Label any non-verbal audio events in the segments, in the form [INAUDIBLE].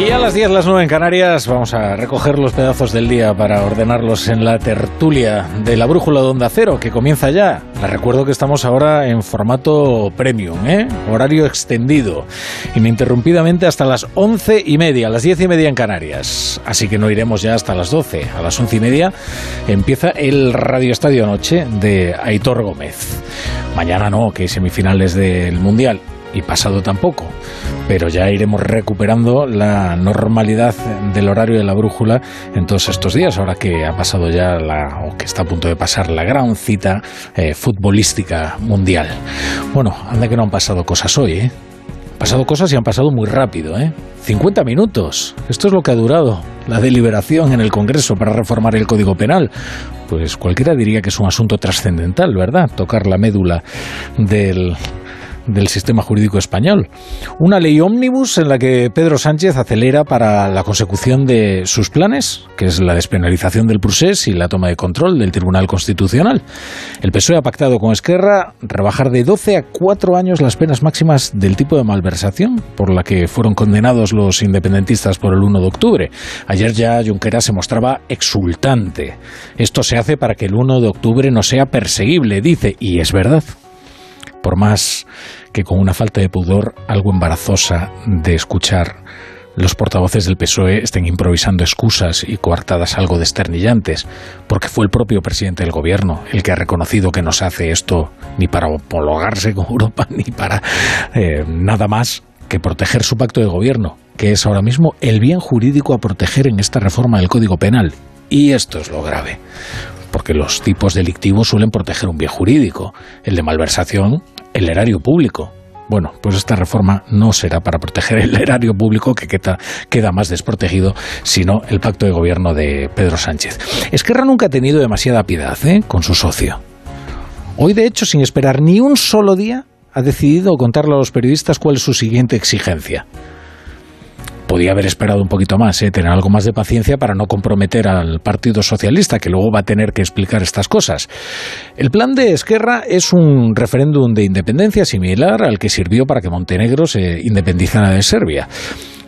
Y a las 10, las 9 en Canarias, vamos a recoger los pedazos del día para ordenarlos en la tertulia de la brújula de Onda Cero, que comienza ya. Les recuerdo que estamos ahora en formato premium, ¿eh? horario extendido, ininterrumpidamente hasta las 11 y media, a las 10 y media en Canarias. Así que no iremos ya hasta las 12. A las 11 y media empieza el Radio Estadio Noche de Aitor Gómez. Mañana no, que hay semifinales del Mundial y pasado tampoco, pero ya iremos recuperando la normalidad del horario de la brújula en todos estos días, ahora que ha pasado ya la, o que está a punto de pasar la gran cita eh, futbolística mundial. Bueno, anda que no han pasado cosas hoy, ¿eh? Pasado cosas y han pasado muy rápido, ¿eh? 50 minutos. Esto es lo que ha durado la deliberación en el Congreso para reformar el Código Penal. Pues cualquiera diría que es un asunto trascendental, ¿verdad? Tocar la médula del del sistema jurídico español. Una ley ómnibus en la que Pedro Sánchez acelera para la consecución de sus planes, que es la despenalización del procés y la toma de control del Tribunal Constitucional. El PSOE ha pactado con Esquerra rebajar de 12 a 4 años las penas máximas del tipo de malversación por la que fueron condenados los independentistas por el 1 de octubre. Ayer ya Junqueras se mostraba exultante. Esto se hace para que el 1 de octubre no sea perseguible, dice, y es verdad por más que con una falta de pudor algo embarazosa de escuchar los portavoces del PSOE estén improvisando excusas y coartadas algo desternillantes, porque fue el propio presidente del gobierno el que ha reconocido que no se hace esto ni para homologarse con Europa [LAUGHS] ni para eh, nada más que proteger su pacto de gobierno, que es ahora mismo el bien jurídico a proteger en esta reforma del Código Penal. Y esto es lo grave porque los tipos delictivos suelen proteger un bien jurídico, el de malversación, el erario público. Bueno, pues esta reforma no será para proteger el erario público que queda, más desprotegido, sino el pacto de gobierno de Pedro Sánchez. Esquerra nunca ha tenido demasiada piedad ¿eh? con su socio. Hoy, de hecho, sin esperar ni un solo día, ha decidido contarle a los periodistas cuál es su siguiente exigencia podía haber esperado un poquito más, ¿eh? tener algo más de paciencia para no comprometer al Partido Socialista, que luego va a tener que explicar estas cosas. El plan de Esquerra es un referéndum de independencia similar al que sirvió para que Montenegro se independizara de Serbia.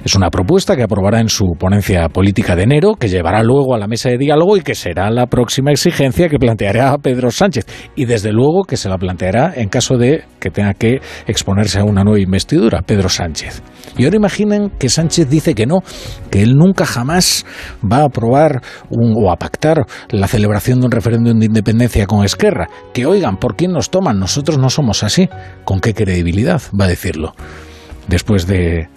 Es una propuesta que aprobará en su ponencia política de enero, que llevará luego a la mesa de diálogo y que será la próxima exigencia que planteará Pedro Sánchez. Y desde luego que se la planteará en caso de que tenga que exponerse a una nueva investidura, Pedro Sánchez. Y ahora imaginen que Sánchez dice que no, que él nunca jamás va a aprobar o a pactar la celebración de un referéndum de independencia con Esquerra. Que oigan, ¿por quién nos toman? Nosotros no somos así. ¿Con qué credibilidad va a decirlo? Después de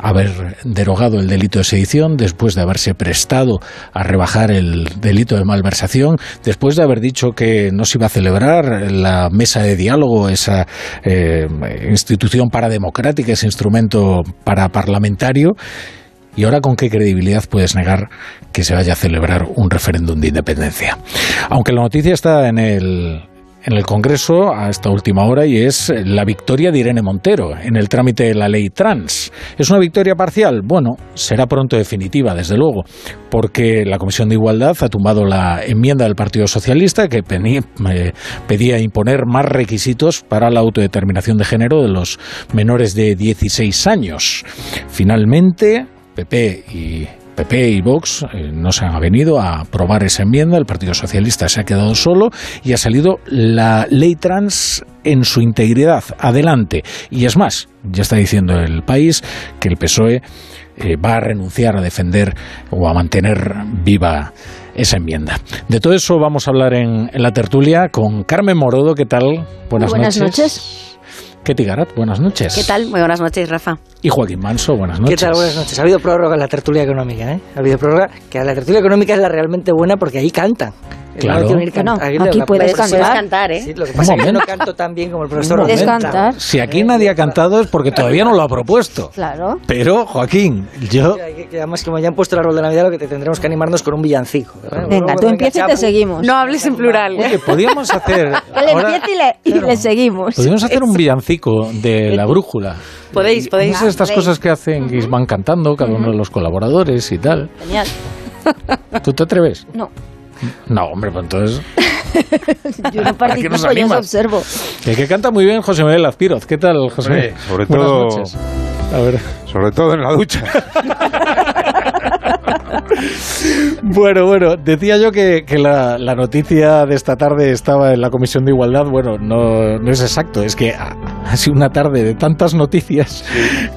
haber derogado el delito de sedición, después de haberse prestado a rebajar el delito de malversación, después de haber dicho que no se iba a celebrar la mesa de diálogo, esa eh, institución parademocrática, ese instrumento paraparlamentario, ¿Y ahora con qué credibilidad puedes negar que se vaya a celebrar un referéndum de independencia? Aunque la noticia está en el, en el Congreso a esta última hora y es la victoria de Irene Montero en el trámite de la ley trans. ¿Es una victoria parcial? Bueno, será pronto definitiva, desde luego, porque la Comisión de Igualdad ha tumbado la enmienda del Partido Socialista que eh, pedía imponer más requisitos para la autodeterminación de género de los menores de 16 años. Finalmente, PP y PP y Vox eh, no se han avenido a aprobar esa enmienda, el Partido Socialista se ha quedado solo y ha salido la ley trans en su integridad. Adelante. Y es más, ya está diciendo el país que el PSOE eh, va a renunciar a defender o a mantener viva esa enmienda. De todo eso vamos a hablar en, la tertulia con Carmen Morodo. ¿Qué tal? Buenas, buenas noches. Ketty Garat, buenas noches. ¿Qué tal? Muy buenas noches, Rafa. Y Joaquín Manso, buenas noches. ¿Qué tal? Buenas noches. Ha habido prórroga en la tertulia económica, ¿eh? Ha habido prórroga, que la tertulia económica es la realmente buena porque ahí cantan. Claro. No, aquí, puedes, cantar, ¿eh? Sí, lo que pasa es que yo no canto tan bien como el profesor Puedes cantar. Si aquí nadie ha cantado es porque todavía no lo ha propuesto. Claro. Pero, Joaquín, yo... Que, además, como ya han puesto el árbol de Navidad, lo que te tendremos que animarnos con un villancico. Venga, tú empieza y te seguimos. No hables en plural. Oye, podríamos hacer... [LAUGHS] Que le empiece y, le, seguimos. Podríamos hacer un villancico de la brújula. Podéis, podéis. estas cosas que hacen, que van cantando cada uno de los colaboradores y tal. Genial. ¿Tú te atreves? No. No, hombre, pues entonces... [LAUGHS] yo no participo, yo observo. El que canta muy bien José Miguel Azpiroz. ¿Qué tal, José? sobre todo... A ver. Sobre todo en la ducha. [LAUGHS] bueno, bueno, decía yo que, la, noticia de esta tarde estaba en la Comisión de Igualdad. Bueno, no, no es exacto, es que [LAUGHS] ha, sido una tarde de tantas noticias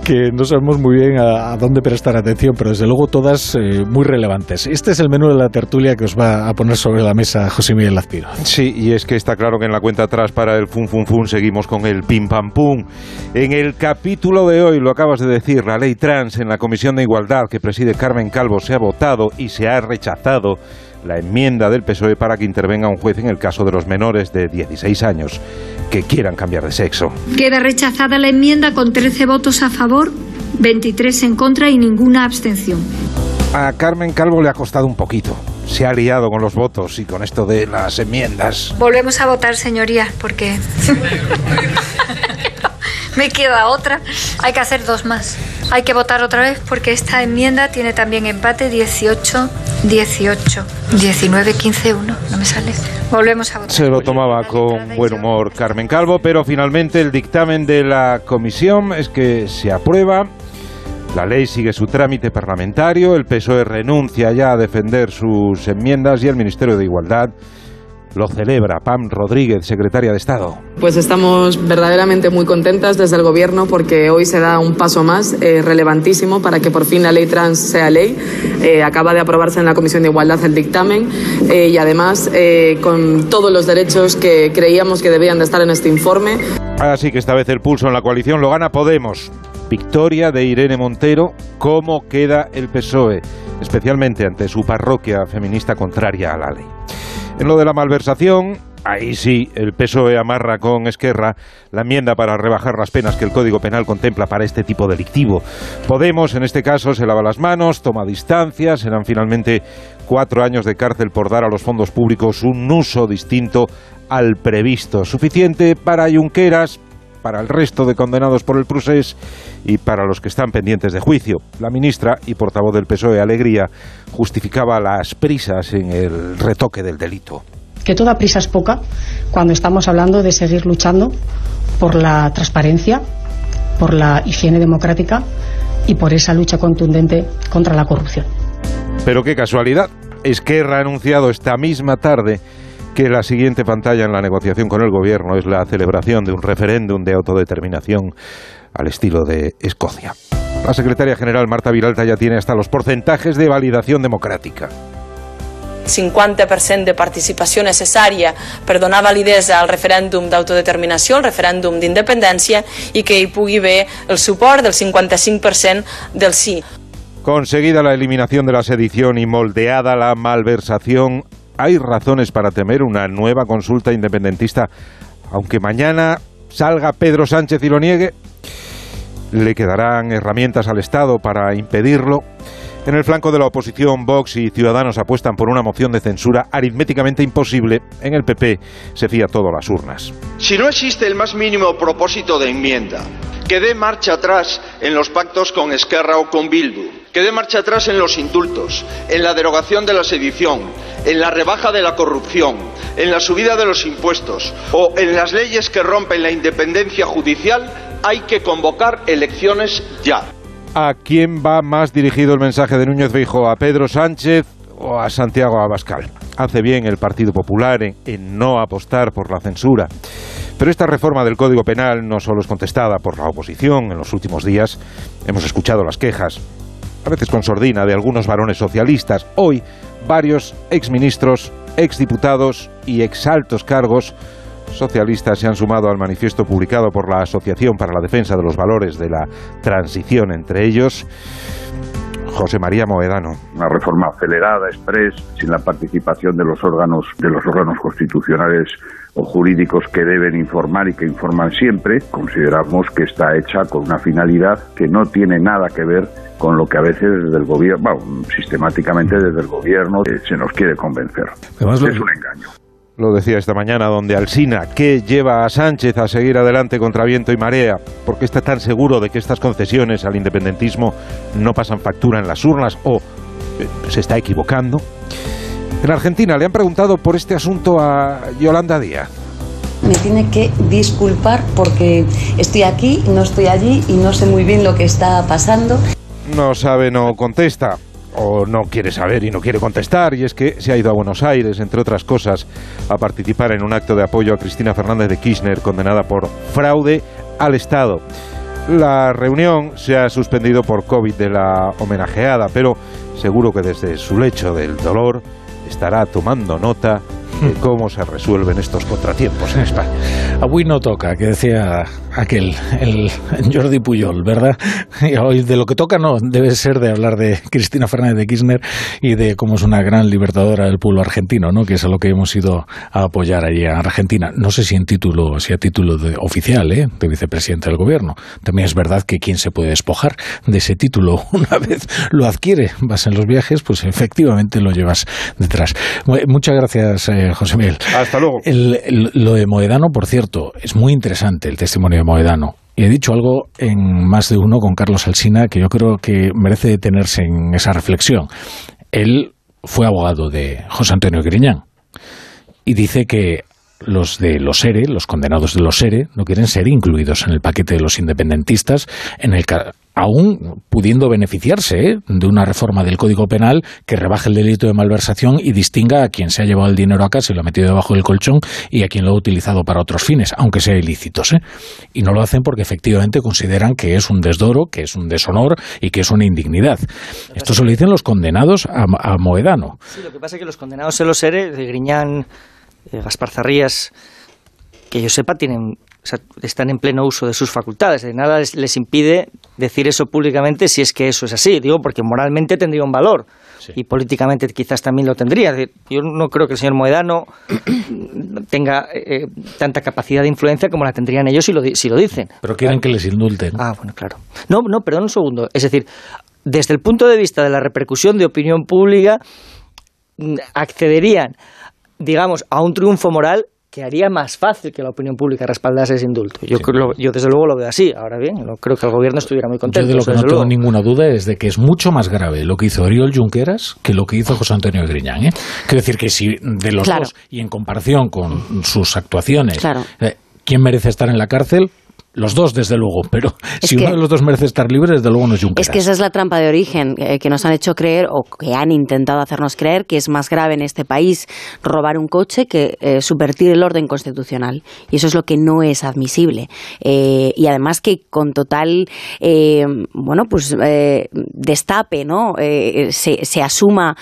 que no sabemos muy bien a, dónde prestar atención, pero desde luego todas eh, muy relevantes. Este es el menú de la tertulia que os va a poner sobre la mesa José Miguel Lazpiro. Sí, y es que está claro que en la cuenta atrás para el fun fun fun seguimos con el pim pam pum. En el capítulo de hoy, lo acabas de decir, la ley trans en la Comisión de Igualdad que preside Carmen Calvo se ha votado y se ha rechazado la enmienda del PSOE para que intervenga un juez en el caso de los menores de 16 años que quieran cambiar de sexo. Queda rechazada la enmienda con 13 votos a favor, 23 en contra y ninguna abstención. A Carmen Calvo le ha costado un poquito. Se ha liado con los votos y con esto de las enmiendas. Volvemos a votar, señoría, porque [LAUGHS] me queda otra. Hay que hacer dos más. Hay que votar otra vez porque esta enmienda tiene también empate 18, 18, 19, 15, 1. No me sale. Volvemos a votar. Se lo tomaba con buen humor Carmen Calvo, pero finalmente el dictamen de la comisión es que se aprueba. La ley sigue su trámite parlamentario, el PSOE renuncia ya a defender sus enmiendas y el Ministerio de Igualdad lo celebra Pam Rodríguez, secretaria de Estado. Pues estamos verdaderamente muy contentas desde el Gobierno porque hoy se da un paso más eh, relevantísimo para que por fin la ley trans sea ley. Eh, acaba de aprobarse en la Comisión de Igualdad el dictamen eh, y además con todos los derechos que creíamos que debían de estar en este informe. Así que esta vez el pulso en la coalición lo gana Podemos. Victoria de Irene Montero, ¿cómo queda el PSOE? Especialmente ante su parroquia feminista contraria a la ley. En lo de la malversación, Ahí sí, el PSOE amarra con Esquerra la enmienda para rebajar las penas que el Código Penal contempla para este tipo delictivo. Podemos, en este caso, se lava las manos, toma distancia, serán finalmente cuatro años de cárcel por dar a los fondos públicos un uso distinto al previsto. Suficiente para Junqueras, para el resto de condenados por el procés y para los que están pendientes de juicio. La ministra y portavoz del PSOE, Alegría, justificaba las prisas en el retoque del delito. Que toda prisa es poca cuando estamos hablando de seguir luchando por la transparencia, por la higiene democrática y por esa lucha contundente contra la corrupción. Pero qué casualidad, Esquerra ha anunciado esta misma tarde que la siguiente pantalla en la negociación con el gobierno es la celebración de un referéndum de autodeterminación al estilo de Escocia. La secretaria general Marta Viralta ya tiene hasta los porcentajes de validación democrática. 50% de participació necessària per donar validesa al referèndum d'autodeterminació, el referèndum d'independència, i que hi pugui haver el suport del 55% del sí. Conseguida la eliminación de la sedición y moldeada la malversación, hay razones para temer una nueva consulta independentista, aunque mañana salga Pedro Sánchez y lo niegue. ¿Le quedarán herramientas al Estado para impedirlo? En el flanco de la oposición, Vox y Ciudadanos apuestan por una moción de censura aritméticamente imposible. En el PP se fía todo a las urnas. Si no existe el más mínimo propósito de enmienda, que dé marcha atrás en los pactos con Esquerra o con Bildu, que dé marcha atrás en los indultos, en la derogación de la sedición, en la rebaja de la corrupción, en la subida de los impuestos o en las leyes que rompen la independencia judicial, hay que convocar elecciones ya. ¿A quién va más dirigido el mensaje de Núñez Feijóo? ¿A Pedro Sánchez o a Santiago Abascal? Hace bien el Partido Popular en, no apostar por la censura. Pero esta reforma del Código Penal no solo es contestada por la oposición. En los últimos días hemos escuchado las quejas, a veces con sordina, de algunos varones socialistas. Hoy, varios exministros, exdiputados y exaltos cargos socialistas se han sumado al manifiesto publicado por la Asociación para la Defensa de los Valores de la Transición, entre ellos José María Moedano. Una reforma acelerada, express, sin la participación de los órganos, de los órganos constitucionales o jurídicos que deben informar y que informan siempre, consideramos que está hecha con una finalidad que no tiene nada que ver con lo que a veces desde el gobierno, bueno, sistemáticamente desde el gobierno eh, se nos quiere convencer. es un engaño. Lo decía esta mañana donde Alsina, ¿qué lleva a Sánchez a seguir adelante contra viento y marea? ¿Por qué está tan seguro de que estas concesiones al independentismo no pasan factura en las urnas o eh, se está equivocando? En Argentina le han preguntado por este asunto a Yolanda Díaz. me tiene que disculpar porque estoy aquí, no estoy allí y no sé muy bien lo que está pasando. No sabe, no contesta o no quiere saber y no quiere contestar, y es que se ha ido a Buenos Aires, entre otras cosas, a participar en un acto de apoyo a Cristina Fernández de Kirchner, condenada por fraude al Estado. La reunión se ha suspendido por COVID de la homenajeada, pero seguro que desde su lecho del dolor estará tomando nota de [LAUGHS] cómo se resuelven estos contratiempos en España. Hoy no toca, que decía aquel, el [LAUGHS] Jordi Puyol, ¿verdad? [LAUGHS] Y hoy de lo que toca no, debe ser de hablar de Cristina Fernández de Kirchner y de cómo es una gran libertadora del pueblo argentino, ¿no? Que es a lo que hemos ido a apoyar allí a Argentina. No sé si en título, si a título de, oficial, ¿eh? De vicepresidente del gobierno. También es verdad que quien se puede despojar de ese título [LAUGHS] una vez lo adquiere, vas en los viajes, pues efectivamente lo llevas detrás. Muchas gracias, eh, José Miguel. Hasta luego. lo de Moedano, por cierto, es muy interesante el testimonio de Moedano. He dicho algo en más de uno con Carlos Alsina que yo creo que merece detenerse en esa reflexión. Él fue abogado de José Antonio Griñán y dice que los de los ERE, los condenados de los ERE, no quieren ser incluidos en el paquete de los independentistas, en el aún pudiendo beneficiarse ¿eh? de una reforma del Código Penal que rebaje el delito de malversación y distinga a quien se ha llevado el dinero a casa y lo ha metido debajo del colchón y a quien lo ha utilizado para otros fines, aunque sea ilícitos. ¿eh? Y no lo hacen porque efectivamente consideran que es un desdoro, que es un deshonor y que es una indignidad. Esto se lo dicen los condenados a, Moedano. Sí, lo que pasa es que los condenados se los ERE, de Griñán eh, Gaspar Zarrías, que yo sepa, tienen, están en pleno uso de sus facultades. De nada les, impide decir eso públicamente si es que eso es así. Digo, porque moralmente tendría un valor. Y políticamente quizás también lo tendría. Yo no creo que el señor Moedano [COUGHS] tenga eh, tanta capacidad de influencia como la tendrían ellos si lo, si lo dicen. Pero quieren que les indulten. Ah, bueno, claro. No, no, perdón un segundo. Es decir, desde el punto de vista de la repercusión de opinión pública, mm, accederían digamos, a un triunfo moral que haría más fácil que la opinión pública respaldase ese indulto. Yo, creo, yo desde luego lo veo así. Ahora bien, no creo que el gobierno estuviera muy contento. Yo de lo que no tengo ninguna duda es de que es mucho más grave lo que hizo Oriol Junqueras que lo que hizo José Antonio Griñán. ¿eh? Quiero decir que si de los dos y en comparación con sus actuaciones, eh, ¿quién merece estar en la cárcel? Los dos, desde luego, pero si uno de los dos merece estar libre, desde luego no es Junqueras. Es que esa es la trampa de origen eh, que nos han hecho creer o que han intentado hacernos creer que es más grave en este país robar un coche que eh, subvertir el orden constitucional. Y eso es lo que no es admisible. Eh, y además que con total, bueno, pues destape, ¿no? Se, se, asuma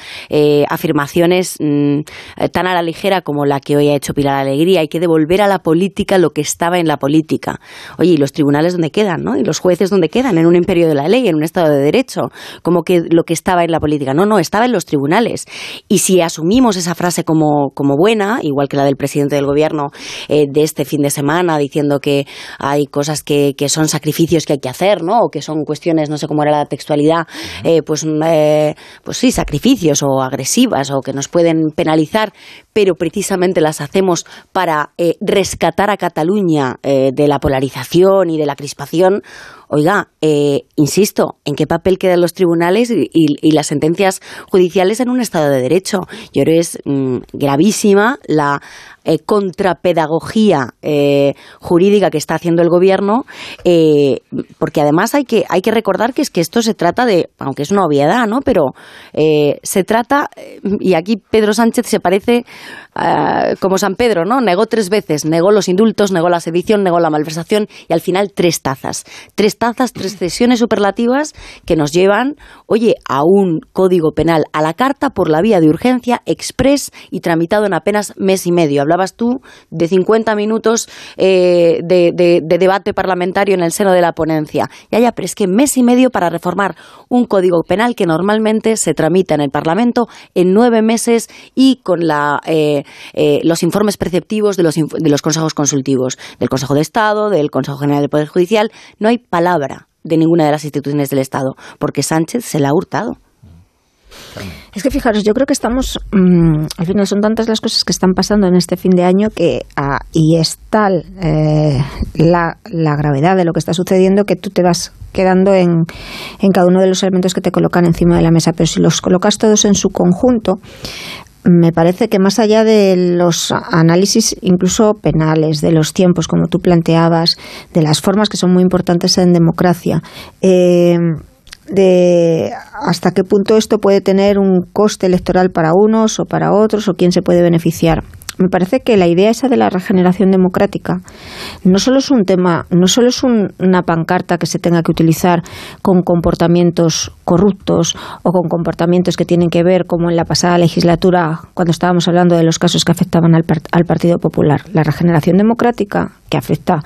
afirmaciones mm, tan a la ligera como la que hoy ha hecho Pilar Alegría. Hay que devolver a la política lo que estaba en la política Oye, ¿y los tribunales dónde quedan? ¿no? ¿Y los jueces dónde quedan? En un imperio de la ley, en un Estado de Derecho. Como que lo que estaba en la política. No, no, estaba en los tribunales. Y si asumimos esa frase como, como buena, igual que la del presidente del gobierno eh, de este fin de semana, diciendo que hay cosas que, que, son sacrificios que hay que hacer, ¿no? O que son cuestiones, no sé cómo era la textualidad, eh, pues, eh, pues sí, sacrificios o agresivas o que nos pueden penalizar, pero precisamente las hacemos para rescatar a Cataluña de la polarización y de la crispación, oiga, eh, insisto, ¿en qué papel quedan los tribunales y, las sentencias judiciales en un Estado de Derecho? Yo creo que es mm, gravísima la eh, contrapedagogía eh, jurídica que está haciendo el gobierno, eh, porque además hay que, hay que recordar que es que esto se trata de, aunque es una obviedad, ¿no? Pero se trata, y aquí Pedro Sánchez se parece como San Pedro, ¿no? Negó tres veces, negó los indultos, negó la sedición, negó la malversación y al final tres tazas. Tres tazas, tres cesiones superlativas que nos llevan, oye, a un código penal a la carta por la vía de urgencia, express y tramitado en apenas mes y medio tú de 50 minutos eh, de, debate parlamentario en el seno de la ponencia. Ya, ya, pero es que mes y medio para reformar un código penal que normalmente se tramita en el Parlamento en nueve meses y con la, eh, eh, los informes preceptivos de los, de los consejos consultivos, del Consejo de Estado, del Consejo General del Poder Judicial. No hay palabra de ninguna de las instituciones del Estado, porque Sánchez se la ha hurtado. Es que fijaros, yo creo que estamos, mm, al final son tantas las cosas que están pasando en este fin de año que ah, y es tal eh, la, la, gravedad de lo que está sucediendo que tú te vas quedando en, en cada uno de los elementos que te colocan encima de la mesa. Pero si los colocas todos en su conjunto, me parece que más allá de los análisis incluso penales, de los tiempos, como tú planteabas, de las formas que son muy importantes en democracia, eh, de hasta qué punto esto puede tener un coste electoral para unos o para otros o quién se puede beneficiar me parece que la idea esa de la regeneración democrática no solo es un tema, no solo es una pancarta que se tenga que utilizar con comportamientos corruptos o con comportamientos que tienen que ver, como en la pasada legislatura, cuando estábamos hablando de los casos que afectaban al, Partido Popular. La regeneración democrática que afecta,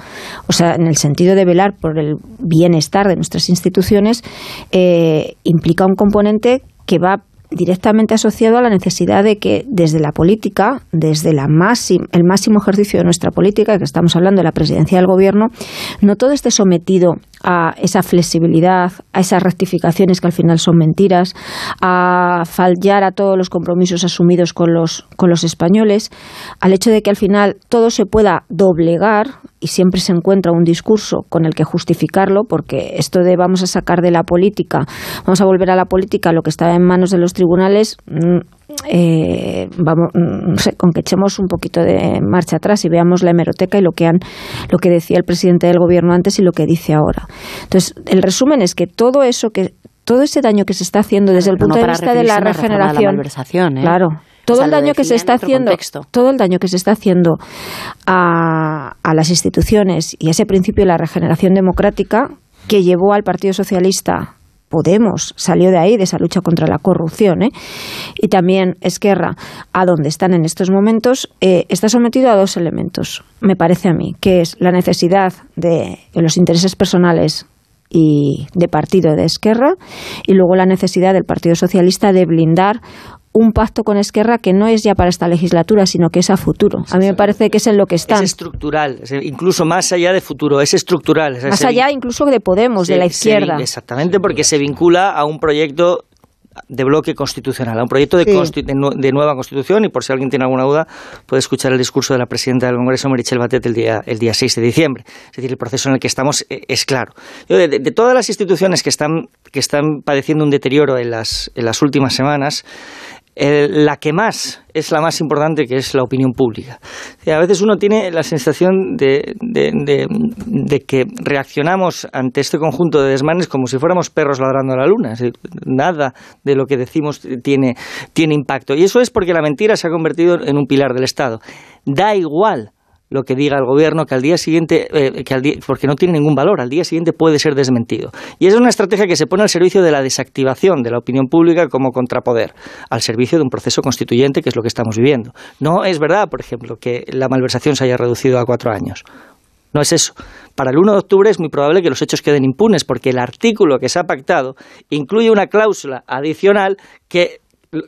o sea, en el sentido de velar por el bienestar de nuestras instituciones, eh, implica un componente que va directamente asociado a la necesidad de que desde la política, desde la el máximo ejercicio de nuestra política, que estamos hablando de la presidencia del gobierno, no todo esté sometido a esa flexibilidad, a esas rectificaciones que al final son mentiras, a fallar a todos los compromisos asumidos con los, con los españoles, al hecho de que al final todo se pueda doblegar y siempre se encuentra un discurso con el que justificarlo, porque esto de vamos a sacar de la política, vamos a volver a la política lo que está en manos de los tribunales, mm, eh, vamos, mm, no sé, con que echemos un poquito de marcha atrás y veamos la hemeroteca y lo que han, lo que decía el presidente del gobierno antes y lo que dice ahora. Entonces, el resumen es que todo eso que todo ese daño que se está haciendo desde el punto de vista de la regeneración, ¿eh? claro, todo el daño que se está haciendo, todo el daño que se está haciendo a, a las instituciones y a ese principio de la regeneración democrática que llevó al Partido Socialista Podemos salió de ahí, de esa lucha contra la corrupción, ¿eh? y también Esquerra, a donde están en estos momentos, eh, está sometido a dos elementos, me parece a mí, que es la necesidad de, los intereses personales y de partido de Esquerra y luego la necesidad del Partido Socialista de blindar un pacto con Esquerra que no es ya para esta legislatura, sino que es a futuro. A mí me parece que es en lo que está. Es estructural, incluso más allá de futuro, es estructural. más allá incluso de Podemos, de la izquierda. exactamente, porque se vincula a un proyecto de bloque constitucional, a un proyecto de, de, nueva constitución y por si alguien tiene alguna duda puede escuchar el discurso de la presidenta del Congreso, Merichel Batet, el día, el día 6 de diciembre. Es decir, el proceso en el que estamos eh, es claro. de, de, todas las instituciones que están, que están padeciendo un deterioro en las, en las últimas semanas, la que más es la más importante, que es la opinión pública. a veces uno tiene la sensación de, que reaccionamos ante este conjunto de desmanes como si fuéramos perros ladrando a la luna. nada de lo que decimos tiene, tiene impacto. Y eso es porque la mentira se ha convertido en un pilar del Estado. Da igual lo que diga el gobierno, que al día siguiente, eh, que al día, porque no tiene ningún valor, al día siguiente puede ser desmentido. Y es una estrategia que se pone al servicio de la desactivación de la opinión pública como contrapoder, al servicio de un proceso constituyente que es lo que estamos viviendo. No es verdad, por ejemplo, que la malversación se haya reducido a cuatro años. No es eso. Para el 1 de octubre es muy probable que los hechos queden impunes, porque el artículo que se ha pactado incluye una cláusula adicional que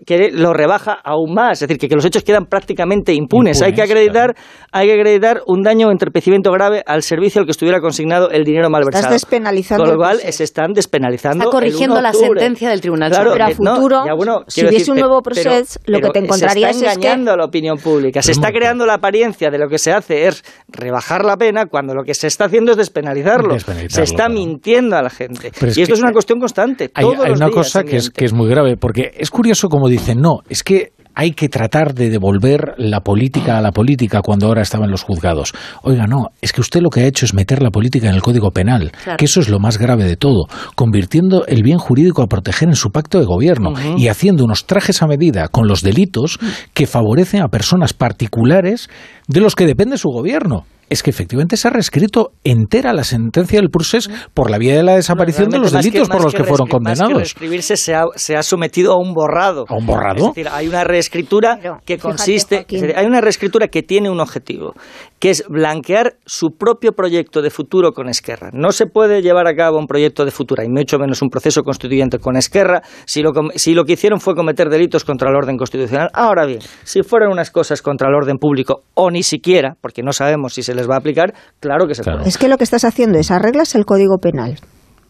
que lo rebaja aún más, es decir, que, los hechos quedan prácticamente impunes. hay, que acreditar, hay que acreditar un daño o entorpecimiento grave al servicio al que estuviera consignado el dinero malversado. Estás despenalizando. Con lo cual se están despenalizando. Está corrigiendo la sentencia del Tribunal claro, Pero a futuro, si hubiese un nuevo proceso, lo que te encontrarías se está engañando a la opinión pública. Se está creando la apariencia de lo que se hace es rebajar la pena cuando lo que se está haciendo es despenalizarlo. se está mintiendo a la gente. y esto es una cuestión constante. Hay, una cosa que es, que es muy grave, porque es curioso como dicen, no, es que hay que tratar de devolver la política a la política cuando ahora estaban los juzgados. Oiga, no, es que usted lo que ha hecho es meter la política en el Código Penal, que eso es lo más grave de todo, convirtiendo el bien jurídico a proteger en su pacto de gobierno y haciendo unos trajes a medida con los delitos que favorecen a personas particulares de los que depende su gobierno es que efectivamente se ha reescrito entera la sentencia del procés por la vía de la desaparición de los delitos por los que, fueron condenados. Más que reescribirse se ha, se ha, sometido a un borrado. ¿A un borrado? Es decir, hay una reescritura que consiste, hay una reescritura que tiene un objetivo, que es blanquear su propio proyecto de futuro con Esquerra. No se puede llevar a cabo un proyecto de futuro, y mucho menos un proceso constituyente con Esquerra, si lo, si lo que hicieron fue cometer delitos contra el orden constitucional. Ahora bien, si fueran unas cosas contra el orden público, o ni siquiera, porque no sabemos si se les va a aplicar, claro que se puede. Es que lo que estás haciendo es arreglas el Código Penal,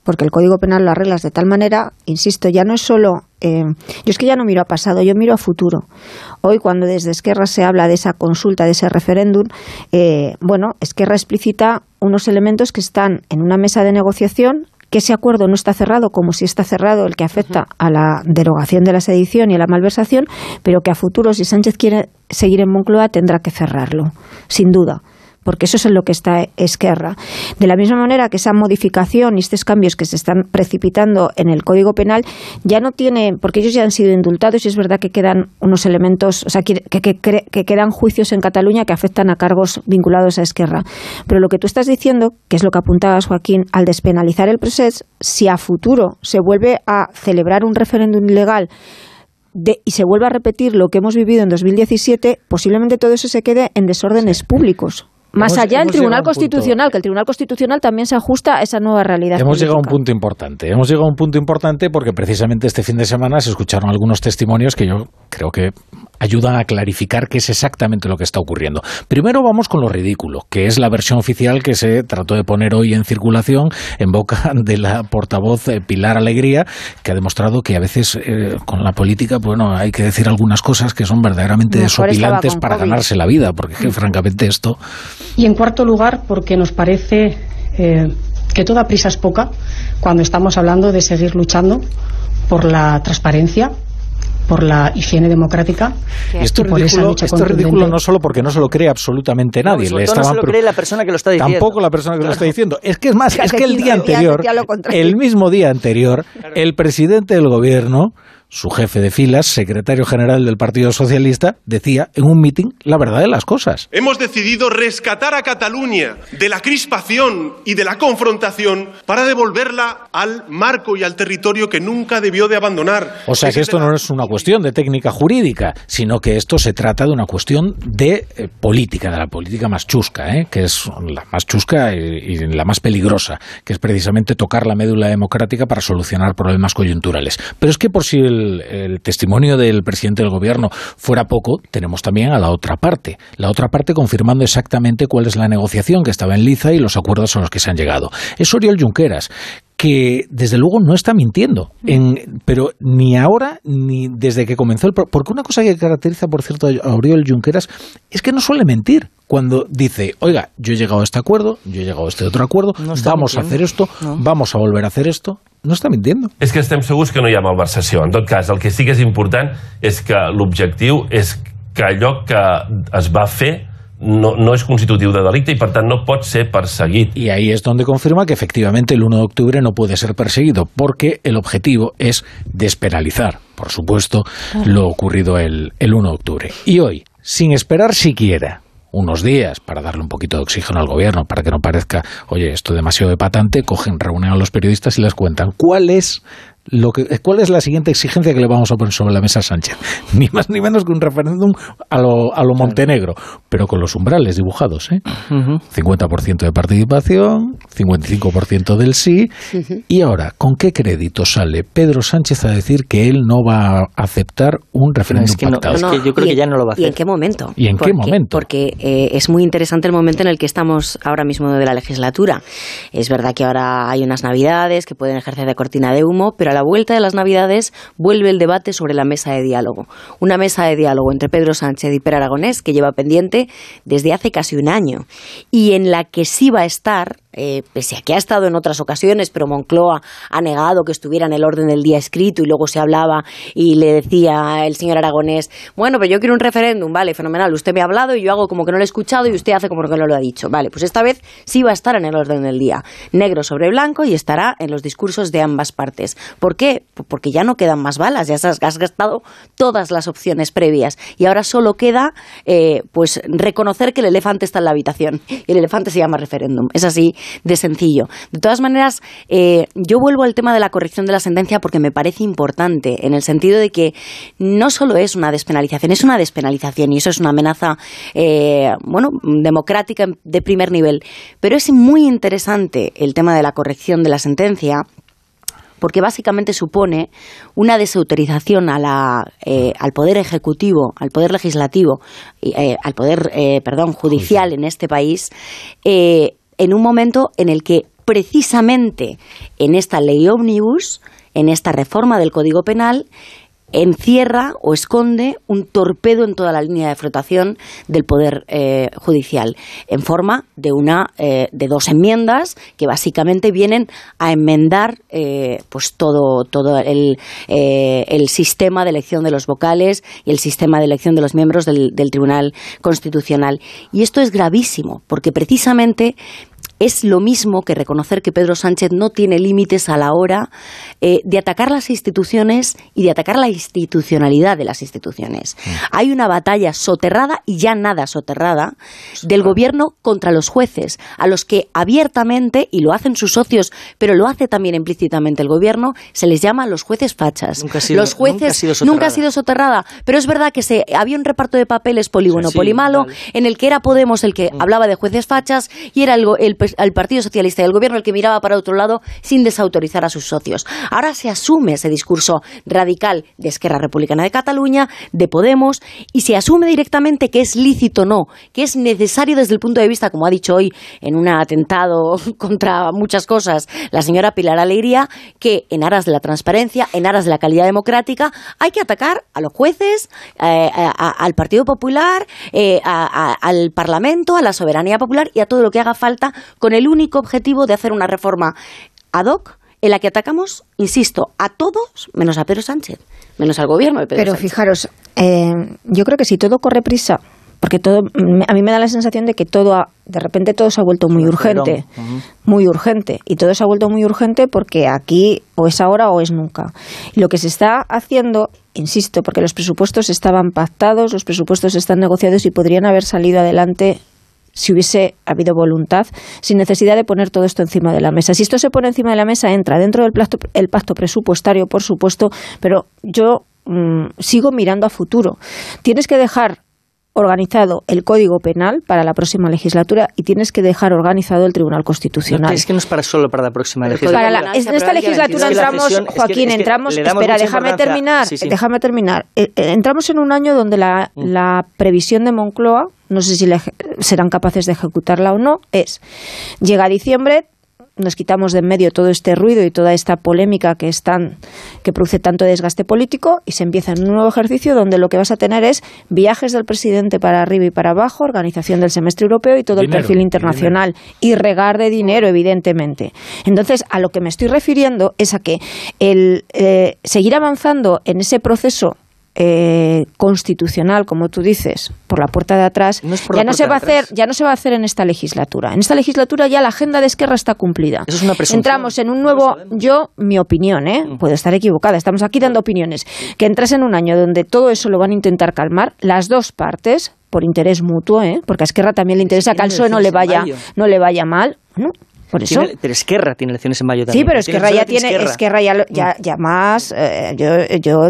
porque el Código Penal lo arreglas de tal manera, insisto, ya no es solo... Eh, yo es que ya no miro a pasado, yo miro a futuro. Hoy, cuando desde Esquerra se habla de esa consulta, de ese referéndum, eh, bueno, Esquerra explicita unos elementos que están en una mesa de negociación que ese acuerdo no está cerrado, como si está cerrado el que afecta a la derogación de la sedición y a la malversación, pero que a futuro, si Sánchez quiere seguir en Moncloa, tendrá que cerrarlo, sin duda porque eso es en lo que está Esquerra. De la misma manera que esa modificación y estos cambios que se están precipitando en el Código Penal ya no tiene, porque ellos ya han sido indultados y es verdad que quedan unos elementos, o sea, que, que, quedan juicios en Cataluña que afectan a cargos vinculados a Esquerra. Pero lo que tú estás diciendo, que es lo que apuntabas, Joaquín, al despenalizar el proceso, si a futuro se vuelve a celebrar un referéndum ilegal y se vuelve a repetir lo que hemos vivido en 2017, posiblemente todo eso se quede en desórdenes públicos. Más allá del Tribunal Constitucional, que el Tribunal Constitucional también se ajusta a esa nueva realidad. Hemos llegado a un punto importante. Hemos llegado a un punto importante porque precisamente este fin de semana se escucharon algunos testimonios que yo creo que ayudan a clarificar qué es exactamente lo que está ocurriendo. Primero vamos con lo ridículo, que es la versión oficial que se trató de poner hoy en circulación en boca [LAUGHS] de la portavoz eh, Pilar Alegría, que ha demostrado que a veces eh, con la política, bueno, hay que decir algunas cosas que son verdaderamente desopilantes para ganarse la vida, porque [LAUGHS] francamente esto... Y en cuarto lugar, porque nos parece eh, que toda prisa es poca cuando estamos hablando de seguir luchando por la transparencia, por la higiene democrática. Y esto, es ridículo, esto es ridículo no solo porque no se lo cree absolutamente nadie. No, Le no se lo cree la persona que lo está diciendo. Tampoco la persona que lo está diciendo. Es que es más, es que el día anterior, el mismo día anterior, el presidente del gobierno su jefe de filas, secretario general del Partido Socialista, decía en un mitin la verdad de las cosas. Hemos decidido rescatar a Cataluña de la crispación y de la confrontación para devolverla al marco y al territorio que nunca debió de abandonar. O sea que esto no es una cuestión de técnica jurídica, sino que esto se trata de una cuestión de eh, política, de la política más chusca, ¿eh? que es la más chusca y, la más peligrosa, que es precisamente tocar la médula democrática para solucionar problemas coyunturales. Pero es que por si el el, testimonio del presidente del gobierno fuera poco, tenemos también a la otra parte. La otra parte confirmando exactamente cuál es la negociación que estaba en Liza y los acuerdos a los que se han llegado. Es Oriol Junqueras, que desde luego no está mintiendo, pero ni ahora ni desde que comenzó el... Porque una cosa que caracteriza, por cierto, a Oriol Junqueras es que no suele mentir cuando dice, oiga, yo he llegado a este acuerdo, yo he llegado a este otro acuerdo, vamos a hacer esto, vamos a volver a hacer esto. No està mintiendo. És que estem segurs que no hi ha malversació. En tot cas, el que sí que és important és que l'objectiu és que allò que es va fer no, no, es constitutivo de delicte y por tanto no puede ser perseguido. Y ahí es donde confirma que efectivamente el 1 de octubre no puede ser perseguido, porque el objetivo es despenalizar, por supuesto, lo ocurrido el, el 1 de octubre. Y hoy, sin esperar siquiera unos días para darle un poquito de oxígeno al gobierno, para que no parezca, oye, esto es demasiado de patante, cogen, reúnen a los periodistas y les cuentan cuál es lo que, ¿Cuál es la siguiente exigencia que le vamos a poner sobre la mesa a Sánchez? [LAUGHS] Ni más ni menos que un referéndum a lo, a lo Montenegro, pero con los umbrales dibujados. ¿eh? 50% de participación, 55% del sí. Y ahora, ¿con qué crédito sale Pedro Sánchez a decir que él no va a aceptar un referéndum pactado? yo creo que ya no lo va a hacer. ¿Y en qué momento? ¿Y en qué momento? Porque eh, es muy interesante el momento en el que estamos ahora mismo de la legislatura. Es verdad que ahora hay unas navidades que pueden ejercer de cortina de humo, pero la vuelta de las Navidades vuelve el debate sobre la mesa de diálogo. Una mesa de diálogo entre Pedro Sánchez y Per Aragonés que lleva pendiente desde hace casi un año y en la que sí va a estar eh, pese a que ha estado en otras ocasiones, pero Moncloa ha negado que estuviera en el orden del día escrito y luego se hablaba y le decía el señor Aragonés, bueno, pero yo quiero un referéndum, vale, fenomenal, usted me ha hablado y yo hago como que no lo he escuchado y usted hace como que no lo ha dicho, vale, pues esta vez sí va a estar en el orden del día, negro sobre blanco y estará en los discursos de ambas partes. ¿Por qué? Porque ya no quedan más balas, ya has gastado todas las opciones previas y ahora solo queda eh, pues reconocer que el elefante está en la habitación y el elefante se llama referéndum. Es así de sencillo. De todas maneras, eh, yo vuelvo al tema de la corrección de la sentencia porque me parece importante, en el sentido de que no solo es una despenalización, es una despenalización y eso es una amenaza, eh, bueno, democrática de primer nivel. Pero es muy interesante el tema de la corrección de la sentencia porque básicamente supone una desautorización a la, eh, al poder ejecutivo, al poder legislativo, al poder, perdón, judicial en este país, en un momento en el que precisamente en esta ley ómnibus, en esta reforma del Código Penal, encierra o esconde un torpedo en toda la línea de flotación del poder eh, judicial en forma de una eh, de dos enmiendas que básicamente vienen a enmendar eh, pues todo todo el, el, sistema de elección de los vocales y el sistema de elección de los miembros del, del Tribunal Constitucional. Y esto es gravísimo porque precisamente es lo mismo que reconocer que Pedro Sánchez no tiene límites a la hora eh, de atacar las instituciones y de atacar la institucionalidad de las instituciones. Mm. Hay una batalla soterrada y ya nada soterrada del gobierno contra los jueces, a los que abiertamente, y lo hacen sus socios, pero lo hace también implícitamente el gobierno, se les llama los jueces fachas. los jueces nunca ha, sido soterrada, pero es verdad que se, había un reparto de papeles polígono, polimalo, en el que era Podemos el que mm. hablaba de jueces fachas y era el, el al Partido Socialista y al Gobierno el que miraba para otro lado sin desautorizar a sus socios. Ahora se asume ese discurso radical de Esquerra Republicana de Cataluña, de Podemos, y se asume directamente que es lícito no, que es necesario desde el punto de vista, como ha dicho hoy en un atentado [LAUGHS] contra muchas cosas la señora Pilar Alegría, que en aras de la transparencia, en aras de la calidad democrática, hay que atacar a los jueces, eh, al Partido Popular, eh, al Parlamento, a la soberanía popular y a todo lo que haga falta con el único objetivo de hacer una reforma ad hoc en la que atacamos, insisto, a todos menos a Pedro Sánchez, menos al gobierno de Pedro Pero fijaros, eh, yo creo que si todo corre prisa, porque todo, a mí me da la sensación de que todo, de repente todo se ha vuelto muy urgente, muy urgente, y todo se ha vuelto muy urgente porque aquí o es ahora o es nunca. Y lo que se está haciendo, insisto, porque los presupuestos estaban pactados, los presupuestos están negociados y podrían haber salido adelante si hubiese habido voluntad, sin necesidad de poner todo esto encima de la mesa. Si esto se pone encima de la mesa, entra dentro del pacto, presupuestario, por supuesto, pero yo mm, sigo mirando a futuro. Tienes que dejar organizado el Código Penal para la próxima legislatura y tienes que dejar organizado el Tribunal Constitucional. es que no es para solo para la próxima legislatura. en esta legislatura entramos, Joaquín, entramos, espera, déjame terminar, déjame terminar. Eh, eh, entramos en un año donde la, mm. la previsión de Moncloa no sé si serán capaces de ejecutarla o no, es, llega diciembre, nos quitamos de en medio todo este ruido y toda esta polémica que, están, que produce tanto desgaste político y se empieza en un nuevo ejercicio donde lo que vas a tener es viajes del presidente para arriba y para abajo, organización del semestre europeo y todo el perfil internacional y regar de dinero, evidentemente. Entonces, a lo que me estoy refiriendo es a que el eh, seguir avanzando en ese proceso eh, constitucional, como tú dices, por la puerta de atrás, ya no se va a hacer, ya no se va a hacer en esta legislatura. En esta legislatura ya la agenda de Esquerra está cumplida. Entramos en un nuevo, yo, mi opinión, ¿eh? puedo estar equivocada. Estamos aquí dando opiniones. Que entras en un año donde todo eso lo van a intentar calmar las dos partes por interés mutuo, ¿eh? porque a Esquerra también le interesa que al PSOE no le vaya, no le vaya mal. ¿no? Pero Esquerra tiene elecciones en mayo también. Sí, pero Esquerra ya tiene, Esquerra, ya, ya, ya, más, eh, yo, yo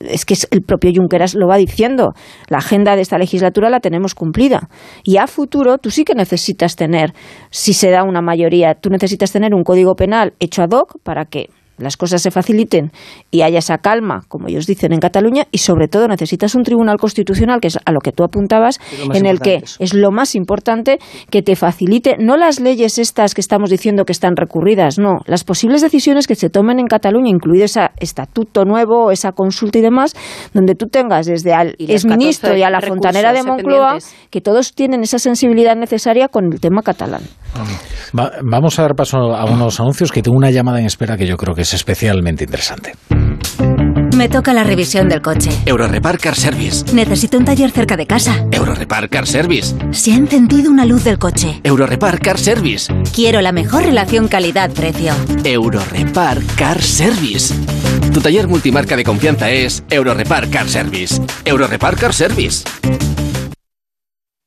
es que el propio Junqueras lo va diciendo, la agenda de esta legislatura la tenemos cumplida. Y a futuro tú sí que necesitas tener, si se da una mayoría, tú necesitas tener un código penal hecho ad hoc para que las cosas se faciliten y haya esa calma, como ellos dicen en Cataluña, y sobre todo necesitas un tribunal constitucional, que es a lo que tú apuntabas, en el que es lo más importante que te facilite, no las leyes estas que estamos diciendo que están recurridas, no, las posibles decisiones que se tomen en Cataluña, incluido ese estatuto nuevo, esa consulta y demás, donde tú tengas desde al exministro y a la fontanera de Moncloa, que todos tienen esa sensibilidad necesaria con el tema catalán. Vamos a dar paso a unos anuncios que tengo una llamada en espera que yo creo que es especialmente interesante. Me toca la revisión del coche. Eurorepar Car Service. Necesito un taller cerca de casa. Eurorepar Car Service. Se ha encendido una luz del coche. Eurorepar Car Service. Quiero la mejor relación calidad-precio. Eurorepar Car Service. Tu taller multimarca de confianza es Eurorepar Car Service. Eurorepar Car Service.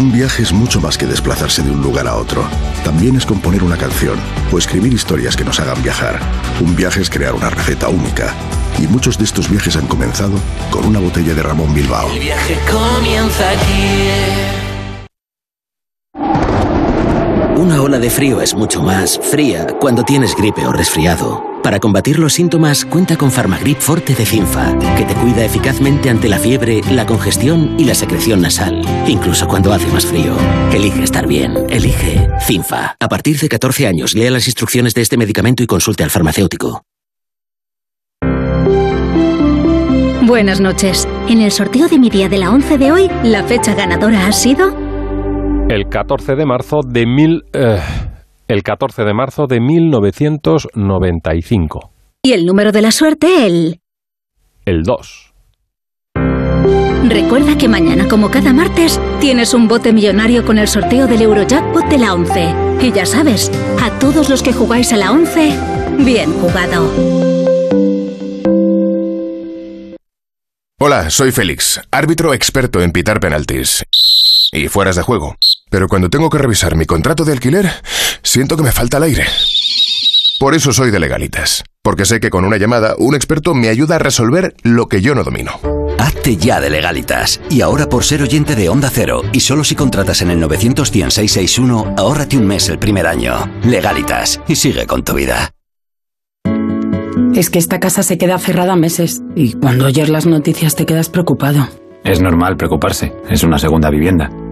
Un viaje es mucho más que desplazarse de un lugar a otro. También es componer una canción o escribir historias que nos hagan viajar. Un viaje es crear una receta única. Y muchos de estos viajes han comenzado con una botella de Ramón Bilbao. El viaje comienza aquí. Una ola de frío es mucho más fría cuando tienes gripe o resfriado. Para combatir los síntomas, cuenta con Farmagrip Forte de Cinfa, que te cuida eficazmente ante la fiebre, la congestión y la secreción nasal, incluso cuando hace más frío. Elige estar bien. Elige Cinfa. A partir de 14 años, lea las instrucciones de este medicamento y consulte al farmacéutico. Buenas noches. En el sorteo de mi día de la 11 de hoy, la fecha ganadora ha sido... El 14 de marzo de mil... eh, el 14 de marzo de 1995. Y el número de la suerte, el... El 2. Recuerda que mañana, como cada martes, tienes un bote millonario con el sorteo del Eurojackpot de la 11. Y ya sabes, a todos los que jugáis a la 11, bien jugado. Hola, soy Félix, árbitro experto en pitar penaltis y fueras de juego. Pero cuando tengo que revisar mi contrato de alquiler, siento que me falta el aire. Por eso soy de legalitas, porque sé que con una llamada un experto me ayuda a resolver lo que yo no domino. Hazte ya de legalitas. Y ahora por ser oyente de Onda Cero y solo si contratas en el 91661, ahórrate un mes el primer año. Legalitas y sigue con tu vida. Es que esta casa se queda cerrada meses y cuando oyes las noticias te quedas preocupado. Es normal preocuparse, es una segunda vivienda.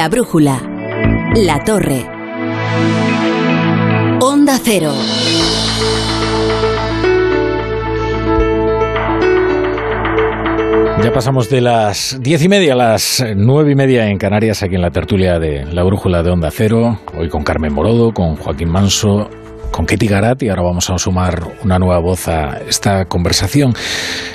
La brújula. La torre. Onda cero. Ya pasamos de las diez y media a las nueve y media en Canarias, aquí en la tertulia de La Brújula de Onda Cero. Hoy con Carmen Morodo, con Joaquín Manso, con Ketty Garat y ahora vamos a sumar una nueva voz a esta conversación.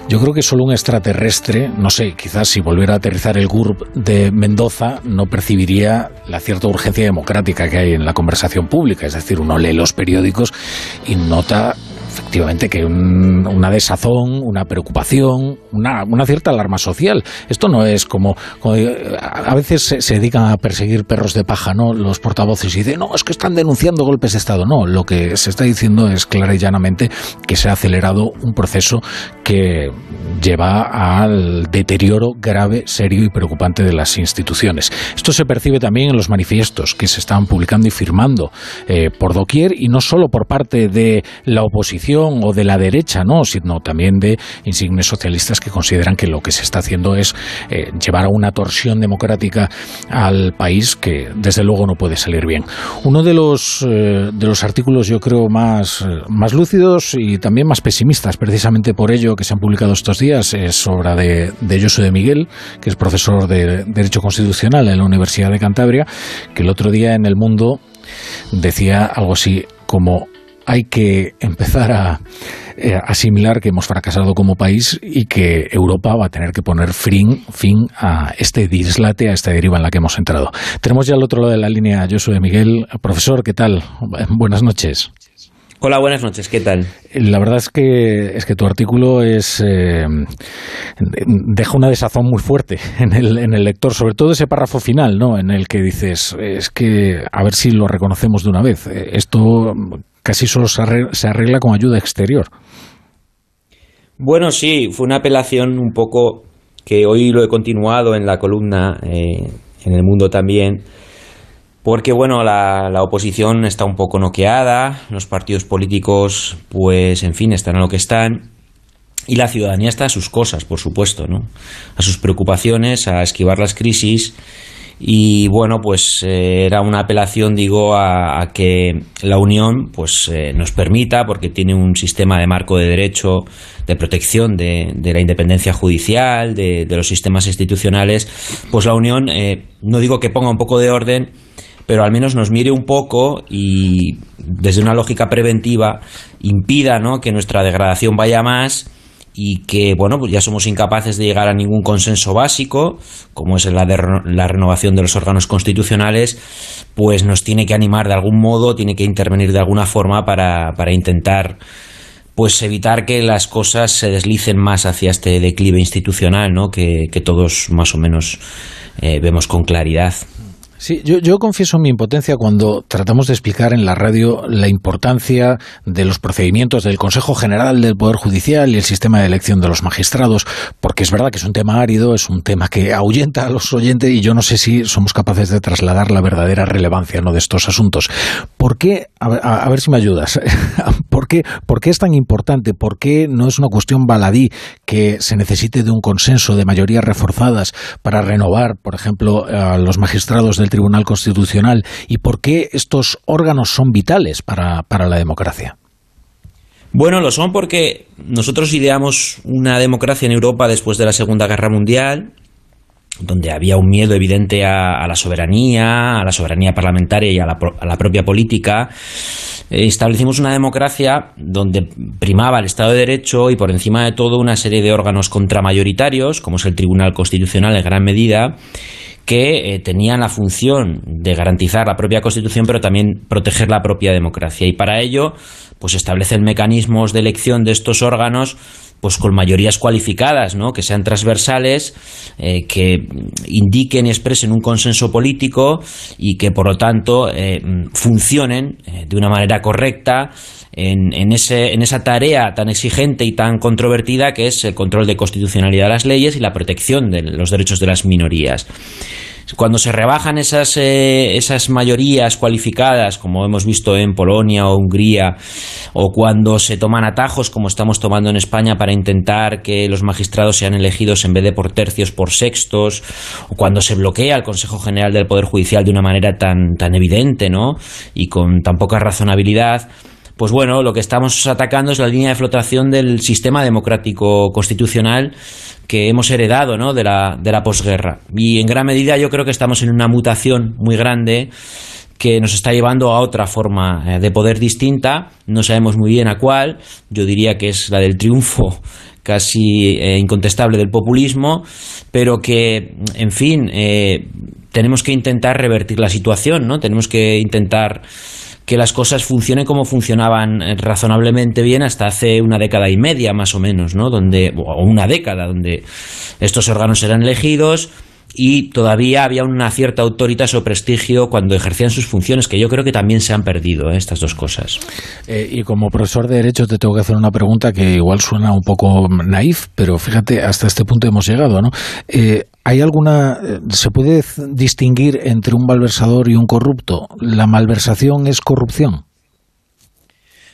Yo creo que solo un extraterrestre, no sé, quizás si volviera a aterrizar el GURB de Mendoza, no percibiría la cierta urgencia democrática que hay en la conversación pública. Es decir, uno lee los periódicos y nota efectivamente que un- una desazón, una preocupación, una, una cierta alarma social. Esto no es como, como, eh, a veces se, se dedican a perseguir perros de paja, ¿no? Los portavoces y dicen, no, es que están denunciando golpes de Estado. No, lo que se está diciendo es clara y llanamente que se ha acelerado un proceso que lleva al deterioro grave, serio y preocupante de las instituciones. Esto se percibe también en los manifiestos que se están publicando y firmando eh, por doquier y no solo por parte de la oposición o de la derecha, no, sino también de insignes socialistas que consideran que lo que se está haciendo es eh, llevar a una torsión democrática al país que desde luego no puede salir bien. Uno de los eh, de los artículos yo creo más eh, más lúcidos y también más pesimistas, precisamente por ello que se han publicado estos días es obra de de Josu de Miguel, que es profesor de Derecho Constitucional en la Universidad de Cantabria, que el otro día en El Mundo decía algo así como hay que empezar a eh, asimilar que hemos fracasado como país y que Europa va a tener que poner fin, fin a este dislate, a esta deriva en la que hemos entrado. Tenemos ya al otro lado de la línea a Josué Miguel. Profesor, ¿qué tal? Buenas noches. Hola, buenas noches, ¿qué tal? La verdad es que, es que tu artículo es eh, deja una desazón muy fuerte [LAUGHS] en el, en el lector, sobre todo ese párrafo final, ¿no? En el que dices, es que a ver si lo reconocemos de una vez. Eh, Esto casi solo se arregla, se arregla con ayuda exterior. Bueno, sí, fue una apelación un poco que hoy lo he continuado en la columna, eh, en el mundo también, porque bueno, la, la oposición está un poco noqueada, los partidos políticos, pues en fin, están a lo que están, y la ciudadanía está a sus cosas, por supuesto, ¿no? A sus preocupaciones, a esquivar las crisis. Y bueno, pues eh, era una apelación, digo, a, que la Unión pues eh, nos permita, porque tiene un sistema de marco de derecho, de protección de, de la independencia judicial, de, de, los sistemas institucionales, pues la Unión, eh, no digo que ponga un poco de orden, pero al menos nos mire un poco y desde una lógica preventiva impida ¿no? que nuestra degradación vaya más y que, bueno, pues ya somos incapaces de llegar a ningún consenso básico, como es la, de, la renovación de los órganos constitucionales, pues nos tiene que animar de algún modo, tiene que intervenir de alguna forma para, para intentar pues evitar que las cosas se deslicen más hacia este declive institucional, ¿no? que, que todos más o menos eh, vemos con claridad. Sí, yo, yo, confieso mi impotencia cuando tratamos de explicar en la radio la importancia de los procedimientos del Consejo General del Poder Judicial y el sistema de elección de los magistrados, porque es verdad que es un tema árido, es un tema que ahuyenta a los oyentes y yo no sé si somos capaces de trasladar la verdadera relevancia ¿no? de estos asuntos. ¿Por qué, a, a ver si me ayudas, [LAUGHS] ¿Por qué, ¿por qué es tan importante? ¿Por qué no es una cuestión baladí que se necesite de un consenso de mayorías reforzadas para renovar, por ejemplo, a los magistrados del Tribunal Constitucional y por qué estos órganos son vitales para, para la democracia. Bueno, lo son porque nosotros ideamos una democracia en Europa después de la Segunda Guerra Mundial, donde había un miedo evidente a, la soberanía, a la soberanía parlamentaria y a la, a la propia política. Eh, establecimos una democracia donde primaba el Estado de Derecho y por encima de todo una serie de órganos contramayoritarios, como es el Tribunal Constitucional en gran medida, que eh, tenían la función de garantizar la propia Constitución, pero también proteger la propia democracia. Y para ello, pues establecen mecanismos de elección de estos órganos pues con mayorías cualificadas, ¿no? que sean transversales, eh, que indiquen y expresen un consenso político y que por lo tanto eh, funcionen eh, de una manera correcta en, en, ese, en esa tarea tan exigente y tan controvertida que es el control de constitucionalidad de las leyes y la protección de los derechos de las minorías. Cuando se rebajan esas, eh, esas mayorías cualificadas, como hemos visto en Polonia o Hungría, o cuando se toman atajos, como estamos tomando en España, para intentar que los magistrados sean elegidos en vez de por tercios, por sextos, o cuando se bloquea el Consejo General del Poder Judicial de una manera tan, tan evidente, ¿no? Y con tan poca razonabilidad, pues bueno, lo que estamos atacando es la línea de flotación del sistema democrático constitucional que hemos heredado ¿no? de, la, de la posguerra. Y en gran medida yo creo que estamos en una mutación muy grande que nos está llevando a otra forma eh, de poder distinta, no sabemos muy bien a cuál, yo diría que es la del triunfo [LAUGHS] casi eh, incontestable del populismo, pero que, en fin, eh, tenemos que intentar revertir la situación, ¿no? Tenemos que intentar que las cosas funcionen como funcionaban eh, razonablemente bien hasta hace una década y media más o menos, ¿no? Donde o una década donde estos órganos eran elegidos y todavía había una cierta autoridad o prestigio cuando ejercían sus funciones, que yo creo que también se han perdido ¿eh? estas dos cosas. Eh, y como profesor de Derecho te tengo que hacer una pregunta que igual suena un poco naif, pero fíjate, hasta este punto hemos llegado, ¿no? Eh, ¿Hay alguna, se puede distinguir entre un malversador y un corrupto? ¿La malversación es corrupción?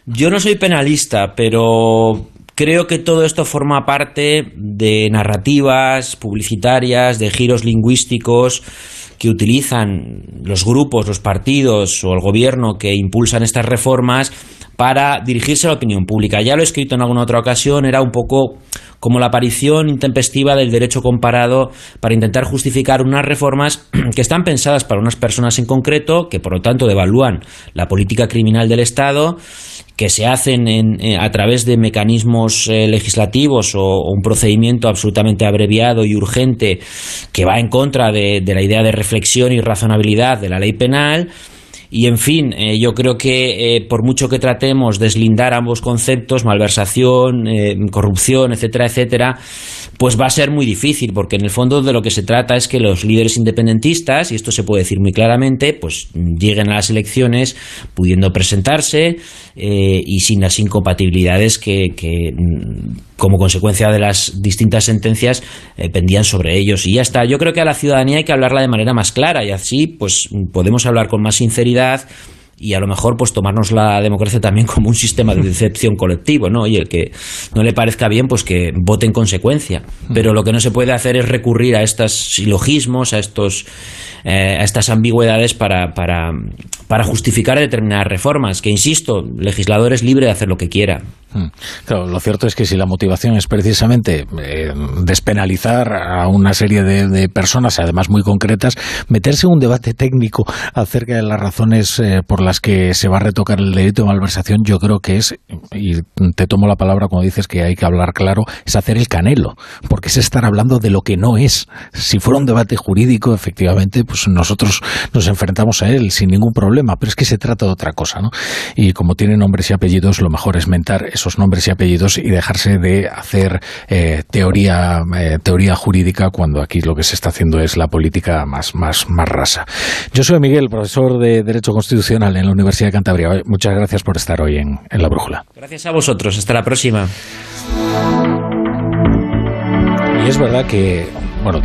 Yo no soy penalista, pero Creo que todo esto forma parte de narrativas publicitarias, de giros lingüísticos que utilizan los grupos, los partidos o el gobierno que impulsan estas reformas para dirigirse a la opinión pública. Ya lo he escrito en alguna otra ocasión, era un poco como la aparición intempestiva del derecho comparado para intentar justificar unas reformas [CLEARS THROAT] que están pensadas para unas personas en concreto, que por lo tanto devalúan la política criminal del Estado que se hacen eh, a través de mecanismos eh, legislativos o, un procedimiento absolutamente abreviado y urgente que va en contra de, la idea de reflexión y razonabilidad de la ley penal. Y en fin, eh, yo creo que por mucho que tratemos de deslindar ambos conceptos, malversación, corrupción, etcétera, etcétera, pues va a ser muy difícil, porque en el fondo de lo que se trata es que los líderes independentistas, y esto se puede decir muy claramente, pues lleguen a las elecciones pudiendo presentarse eh, y sin las incompatibilidades que, mm, como consecuencia de las distintas sentencias eh, pendían sobre ellos. Y ya está. Yo creo que a la ciudadanía hay que hablarla de manera más clara y así pues podemos hablar con más sinceridad y a lo mejor pues tomarnos la democracia también como un sistema de decepción colectivo, ¿no? Y el que no le parezca bien, pues que vote en consecuencia. Pero lo que no se puede hacer es recurrir a estos silogismos, a estos eh, a estas ambigüedades para, para, para justificar determinadas reformas, que insisto, el legislador es libre de hacer lo que quiera. Mm. Claro, lo cierto es que si la motivación es precisamente eh, despenalizar a una serie de, personas, además muy concretas, meterse en un debate técnico acerca de las razones eh, por las que se va a retocar el delito de malversación, yo creo que es, y te tomo la palabra cuando dices que hay que hablar claro, es hacer el canelo, porque es estar hablando de lo que no es. Si fuera un debate jurídico, efectivamente, pues nosotros nos enfrentamos a él sin ningún problema, pero es que se trata de otra cosa, ¿no? Y como tiene nombres y apellidos, lo mejor es mentar esos nombres y apellidos y dejarse de hacer eh, teoría, eh, teoría jurídica cuando aquí lo que se está haciendo es la política más, más, más rasa. Yo soy Miguel, profesor de Derecho Constitucional en la Universidad de Cantabria. Muchas gracias por estar hoy en, en La Brújula. Gracias a vosotros. Hasta la próxima. Y es verdad que, bueno,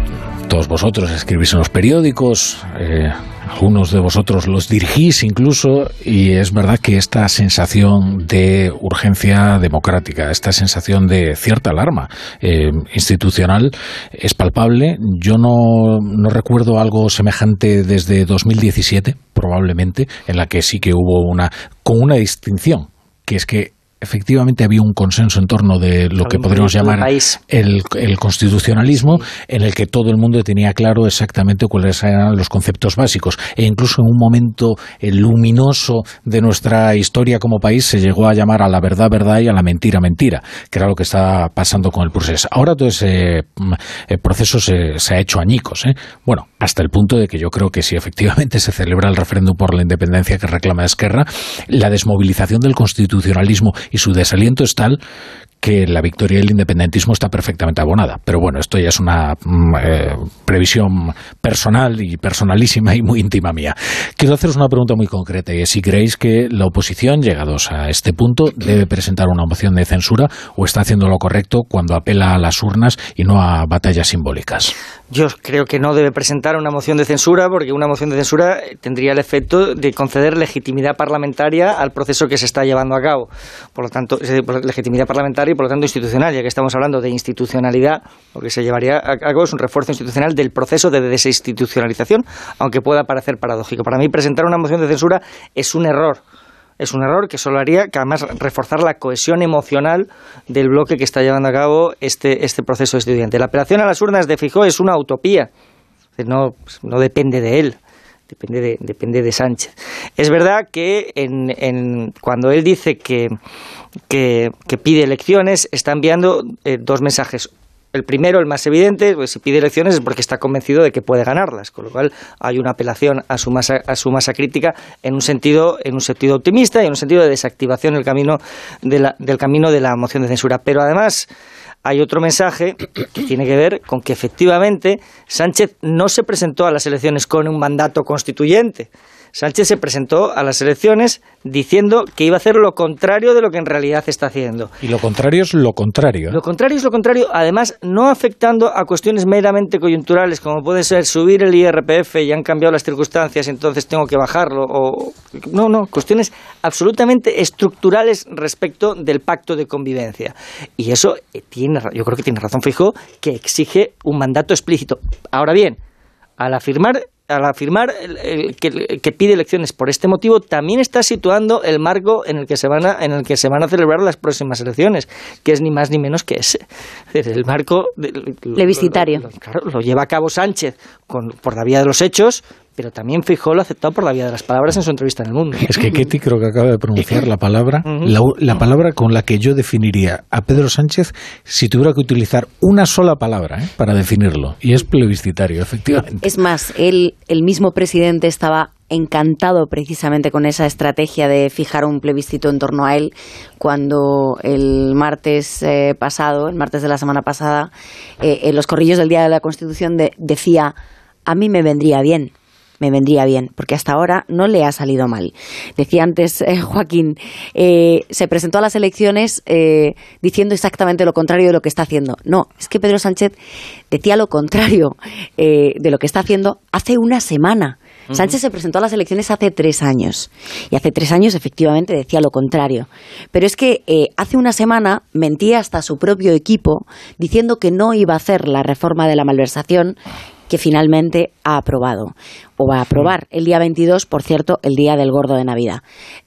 todos vosotros escribís en los periódicos, eh, algunos de vosotros los dirigís incluso, y es verdad que esta sensación de urgencia democrática, esta sensación de cierta alarma eh, institucional es palpable. Yo no, no recuerdo algo semejante desde 2017, probablemente, en la que sí que hubo una, con una distinción, que es que efectivamente había un consenso en torno de lo que podríamos llamar el, constitucionalismo, en el que todo el mundo tenía claro exactamente cuáles eran los conceptos básicos. E incluso en un momento eh, luminoso de nuestra historia como país se llegó a llamar a la verdad verdad y a la mentira mentira, que era lo que estaba pasando con el proceso. Ahora todo ese mm, eh, proceso se, ha hecho añicos. ¿eh? Bueno, hasta el punto de que yo creo que si efectivamente se celebra el referéndum por la independencia que reclama Esquerra, la desmovilización del constitucionalismo y su desaliento es tal que la victoria del independentismo está perfectamente abonada. Pero bueno, esto ya es una mm, eh, previsión personal y personalísima y muy íntima mía. Quiero haceros una pregunta muy concreta y es si creéis que la oposición, llegados a este punto, debe presentar una moción de censura o está haciendo lo correcto cuando apela a las urnas y no a batallas simbólicas. Yo creo que no debe presentar una moción de censura porque una moción de censura tendría el efecto de conceder legitimidad parlamentaria al proceso que se está llevando a cabo. Por lo tanto, legitimidad parlamentaria por lo tanto institucional, ya que estamos hablando de institucionalidad, lo que se llevaría a cabo es un refuerzo institucional del proceso de desinstitucionalización, aunque pueda parecer paradójico. Para mí presentar una moción de censura es un error es un error que solo haría que además reforzar la cohesión emocional del bloque que está llevando a cabo este, este proceso estudiante. La apelación a las urnas de Fijó es una utopía, no, no depende de él. Depende de, depende de Sánchez. Es verdad que en, cuando él dice que, que, pide elecciones, está enviando eh, dos mensajes. El primero, el más evidente, pues si pide elecciones es porque está convencido de que puede ganarlas, con lo cual hay una apelación a su masa, a su masa crítica en un sentido, en un sentido optimista y en un sentido de desactivación del camino de la, del camino de la moción de censura. Pero además hay otro mensaje [CLEARS THROAT] que tiene que ver con que efectivamente Sánchez no se presentó a las elecciones con un mandato constituyente. Sánchez se presentó a las elecciones diciendo que iba a hacer lo contrario de lo que en realidad está haciendo. Y lo contrario es lo contrario. ¿eh? Lo contrario es lo contrario, además no afectando a cuestiones meramente coyunturales, como puede ser subir el IRPF y han cambiado las circunstancias, entonces tengo que bajarlo. O... No, no, cuestiones absolutamente estructurales respecto del pacto de convivencia. Y eso eh, tiene, yo creo que tiene razón Fijo, que exige un mandato explícito. Ahora bien, al afirmar al afirmar que, pide elecciones por este motivo, también está situando el marco en el que se van a, en el que se van a celebrar las próximas elecciones, que es ni más ni menos que ese. El marco plebiscitario. claro, lo lleva a cabo Sánchez con, por la vía de los hechos, pero también Fijó lo ha aceptado por la vía de las palabras en su entrevista en El Mundo. Es que Ketty creo que acaba de pronunciar la palabra, la, palabra con la que yo definiría a Pedro Sánchez si tuviera que utilizar una sola palabra ¿eh? para definirlo, y es plebiscitario, efectivamente. Es más, él, el mismo presidente estaba encantado precisamente con esa estrategia de fijar un plebiscito en torno a él cuando el martes eh, pasado, el martes de la semana pasada, eh, en los corrillos del Día de la Constitución decía, a mí me vendría bien me vendría bien, porque hasta ahora no le ha salido mal. Decía antes eh, [LAUGHS] Joaquín, eh, se presentó a las elecciones eh, diciendo exactamente lo contrario de lo que está haciendo. No, es que Pedro Sánchez decía lo contrario de lo que está haciendo hace una semana. Sánchez se presentó a las elecciones hace tres años y hace tres años efectivamente decía lo contrario. Pero es que hace una semana mentía hasta su propio equipo diciendo que no iba a hacer la reforma de la malversación que finalmente ha aprobado o va a aprobar el día 22, por cierto, el día del gordo de Navidad.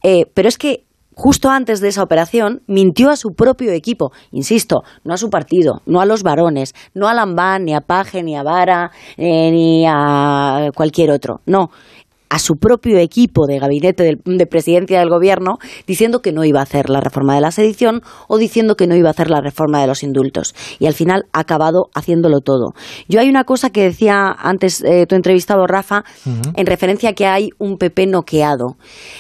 Eh, pero es que justo antes de esa operación, mintió a su propio equipo. Insisto, no a su partido, no a los varones, no a Lambán, ni a Paje, ni a Vara, eh, ni a cualquier otro. No, a su propio equipo de gabinete de, presidencia del gobierno diciendo que no iba a hacer la reforma de la sedición o diciendo que no iba a hacer la reforma de los indultos. Y al final ha acabado haciéndolo todo. Yo hay una cosa que decía antes eh, tu entrevistado Rafa en referencia a que hay un PP noqueado.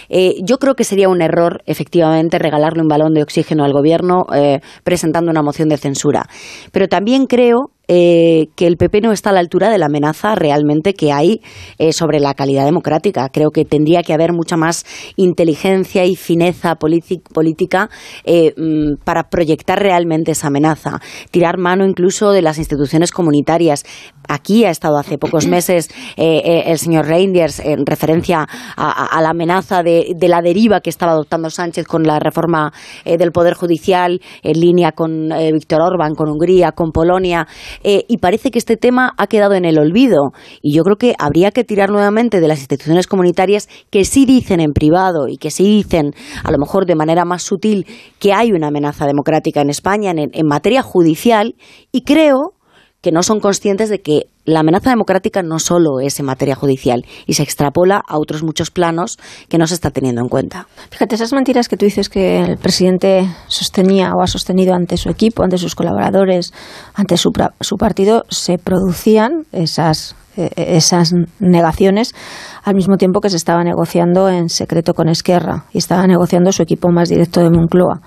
Eh, yo creo que sería un error, efectivamente, regalarle un balón de oxígeno al gobierno eh, presentando una moción de censura. Pero también creo eh, que el PP no está a la altura de la amenaza realmente que hay eh, sobre la calidad democrática. Creo que tendría que haber mucha más inteligencia y fineza política eh, mm, para proyectar realmente esa amenaza. Tirar mano incluso de las instituciones comunitarias. Aquí ha estado hace pocos [CLEARS THROAT] meses el señor Reinders en referencia a, la amenaza de, de, la deriva que estaba adoptando Sánchez con la reforma del Poder Judicial en línea con Víctor Orbán, con Hungría, con Polonia. Eh, y parece que este tema ha quedado en el olvido. Y yo creo que habría que tirar nuevamente de las instituciones comunitarias que sí dicen en privado y que sí dicen, a lo mejor de manera más sutil, que hay una amenaza democrática en España en materia judicial. Y creo que no son conscientes de que la amenaza democrática no solo es en materia judicial y se extrapola a otros muchos planos que no se está teniendo en cuenta. Fíjate, esas mentiras que tú dices que el presidente sostenía o ha sostenido ante su equipo, ante sus colaboradores, ante su, su partido, se producían esas eh, esas negaciones al mismo tiempo que se estaba negociando en secreto con Esquerra y estaba negociando su equipo más directo de Moncloa.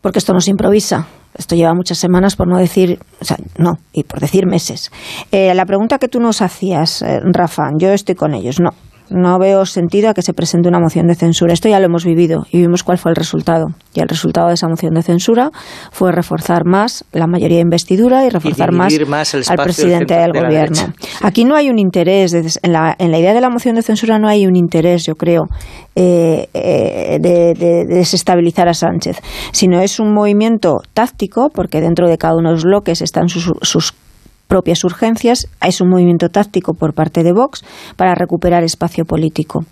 Porque esto no se improvisa. Esto lleva muchas semanas, por no decir, o sea, no, y por decir meses. Eh, la pregunta que tú nos hacías, eh, Rafa, yo estoy con ellos, no no veo sentido a que se presente una moción de censura. Esto ya lo hemos vivido y vimos cuál fue el resultado. Y el resultado de esa moción de censura fue reforzar más la mayoría de investidura y reforzar más, al presidente del, gobierno. Aquí no hay un interés, en la, en la, idea de la moción de censura no hay un interés, yo creo, eh, eh, de, desestabilizar a Sánchez, sino es un movimiento táctico, porque dentro de cada uno de los bloques están sus, sus propias urgencias. Es un movimiento táctico por parte de Vox para recuperar espacio político.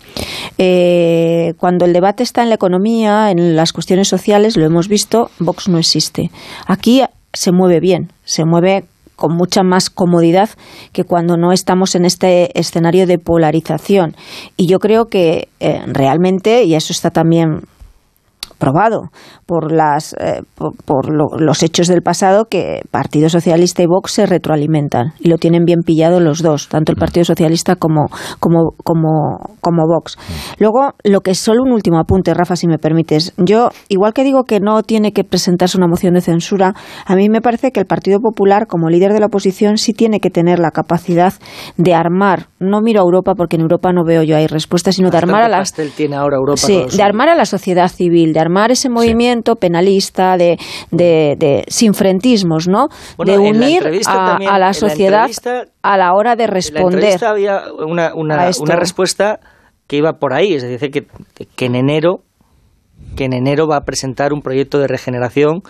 Eh, cuando el debate está en la economía, en las cuestiones sociales, lo hemos visto, Vox no existe. Aquí se mueve bien, se mueve con mucha más comodidad que cuando no estamos en este escenario de polarización. Y yo creo que eh, realmente, y eso está también probado por, las, eh, por, los hechos del pasado que Partido Socialista y Vox se retroalimentan y lo tienen bien pillado los dos, tanto el Partido Socialista como, como, como, como Vox. Luego, lo que es solo un último apunte, Rafa, si me permites. Yo, igual que digo que no tiene que presentarse una moción de censura, a mí me parece que el Partido Popular, como líder de la oposición, sí tiene que tener la capacidad de armar, no miro a Europa porque en Europa no veo yo ahí respuestas, sino de armar a la... tiene ahora Europa sí, de armar a la sociedad civil, de armar ese movimiento penalista de, de, de sinfrentismos, ¿no? de unir a, la sociedad a la hora de responder. En había una, una, una, respuesta que iba por ahí, es decir, que, que en enero que en enero va a presentar un proyecto de regeneración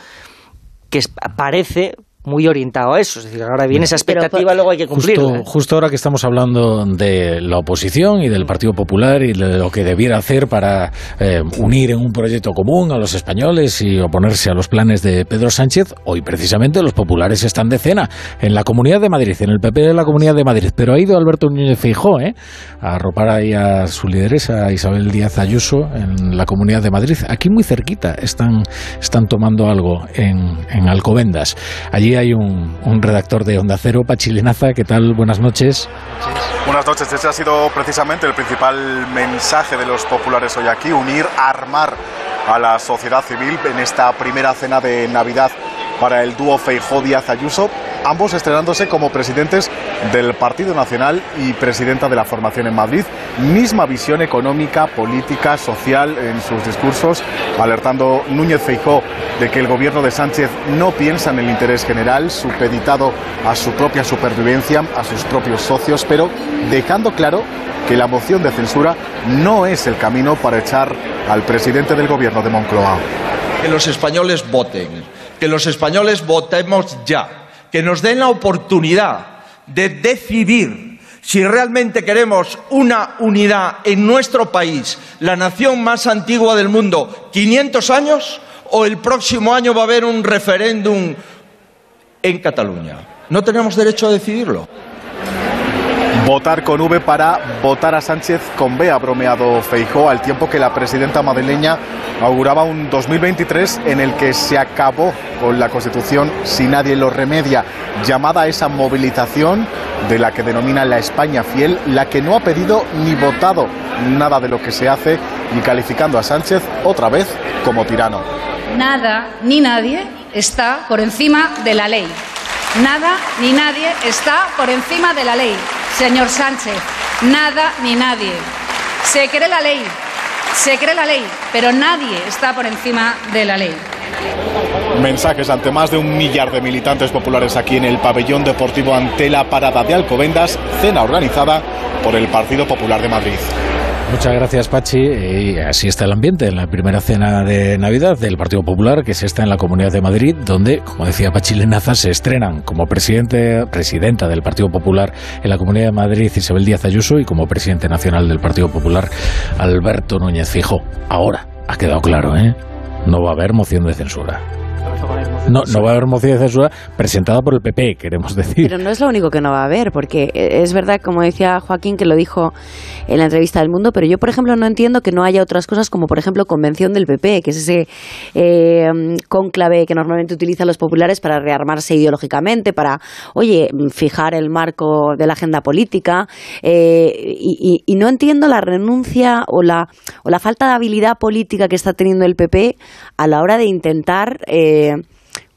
que parece muy orientado a eso. Es decir, ahora viene esa expectativa, luego hay que cumplirla. Justo, ahora que estamos hablando de la oposición y del Partido Popular y de lo que debiera hacer para eh, unir en un proyecto común a los españoles y oponerse a los planes de Pedro Sánchez, hoy precisamente los populares están de cena en la Comunidad de Madrid, en el PP de la Comunidad de Madrid. Pero ha ido Alberto Núñez Feijó ¿eh? a arropar ahí a su lideresa Isabel Díaz Ayuso en la Comunidad de Madrid. Aquí muy cerquita están, están tomando algo en, en Alcobendas. Allí hay un, redactor de Onda Cero, Pachilenaza. ¿Qué tal? Buenas noches. Buenas noches. Ese ha sido precisamente el principal mensaje de los populares hoy aquí, unir, armar a la sociedad civil en esta primera cena de Navidad para el dúo Feijó Díaz Ayuso, ambos estrenándose como presidentes del Partido Nacional y presidenta de la formación en Madrid. Misma visión económica, política, social en sus discursos, alertando Núñez Feijó de que el gobierno de Sánchez no piensa en el interés general, supeditado a su propia supervivencia, a sus propios socios, pero dejando claro que la moción de censura no es el camino para echar al presidente del gobierno de Moncloa. Que los españoles voten que los españoles votemos ya, que nos den la oportunidad de decidir Si realmente queremos una unidad en nuestro país, la nación más antigua del mundo, 500 años, o el próximo año va a haber un referéndum en Cataluña. No tenemos derecho a decidirlo. Votar con V para votar a Sánchez con B, ha bromeado Feijó, al tiempo que la presidenta madrileña auguraba un 2023 en el que se acabó con la Constitución si nadie lo remedia, llamada a esa movilización de la que denomina la España fiel, la que no ha pedido ni votado nada de lo que se hace y calificando a Sánchez otra vez como tirano. Nada ni nadie está por encima de la ley. Nada ni nadie está por encima de la ley. Señor Sánchez, nada ni nadie. Se cree la ley, se cree la ley, pero nadie está por encima de la ley. Mensajes ante más de un millar de militantes populares aquí en el pabellón deportivo ante la parada de Alcobendas, cena organizada por el Partido Popular de Madrid. Muchas gracias, Pachi. Y así está el ambiente en la primera cena de Navidad del Partido Popular, que se está en la Comunidad de Madrid, donde, como decía Pachi Lenaza, se estrenan como presidente, presidenta del Partido Popular en la Comunidad de Madrid Isabel Díaz Ayuso y como presidente nacional del Partido Popular Alberto Núñez Fijo. Ahora, ha quedado claro, ¿eh? No va a haber moción de censura. No, no va a haber moción de censura presentada por el PP, queremos decir. Pero no es lo único que no va a haber, porque es verdad, como decía Joaquín, que lo dijo en la entrevista del Mundo, pero yo, por ejemplo, no entiendo que no haya otras cosas como, por ejemplo, convención del PP, que es ese eh, cónclave que normalmente utilizan los populares para rearmarse ideológicamente, para, oye, fijar el marco de la agenda política, eh, y, y, no entiendo la renuncia o la, o la falta de habilidad política que está teniendo el PP a la hora de intentar... Eh, далее.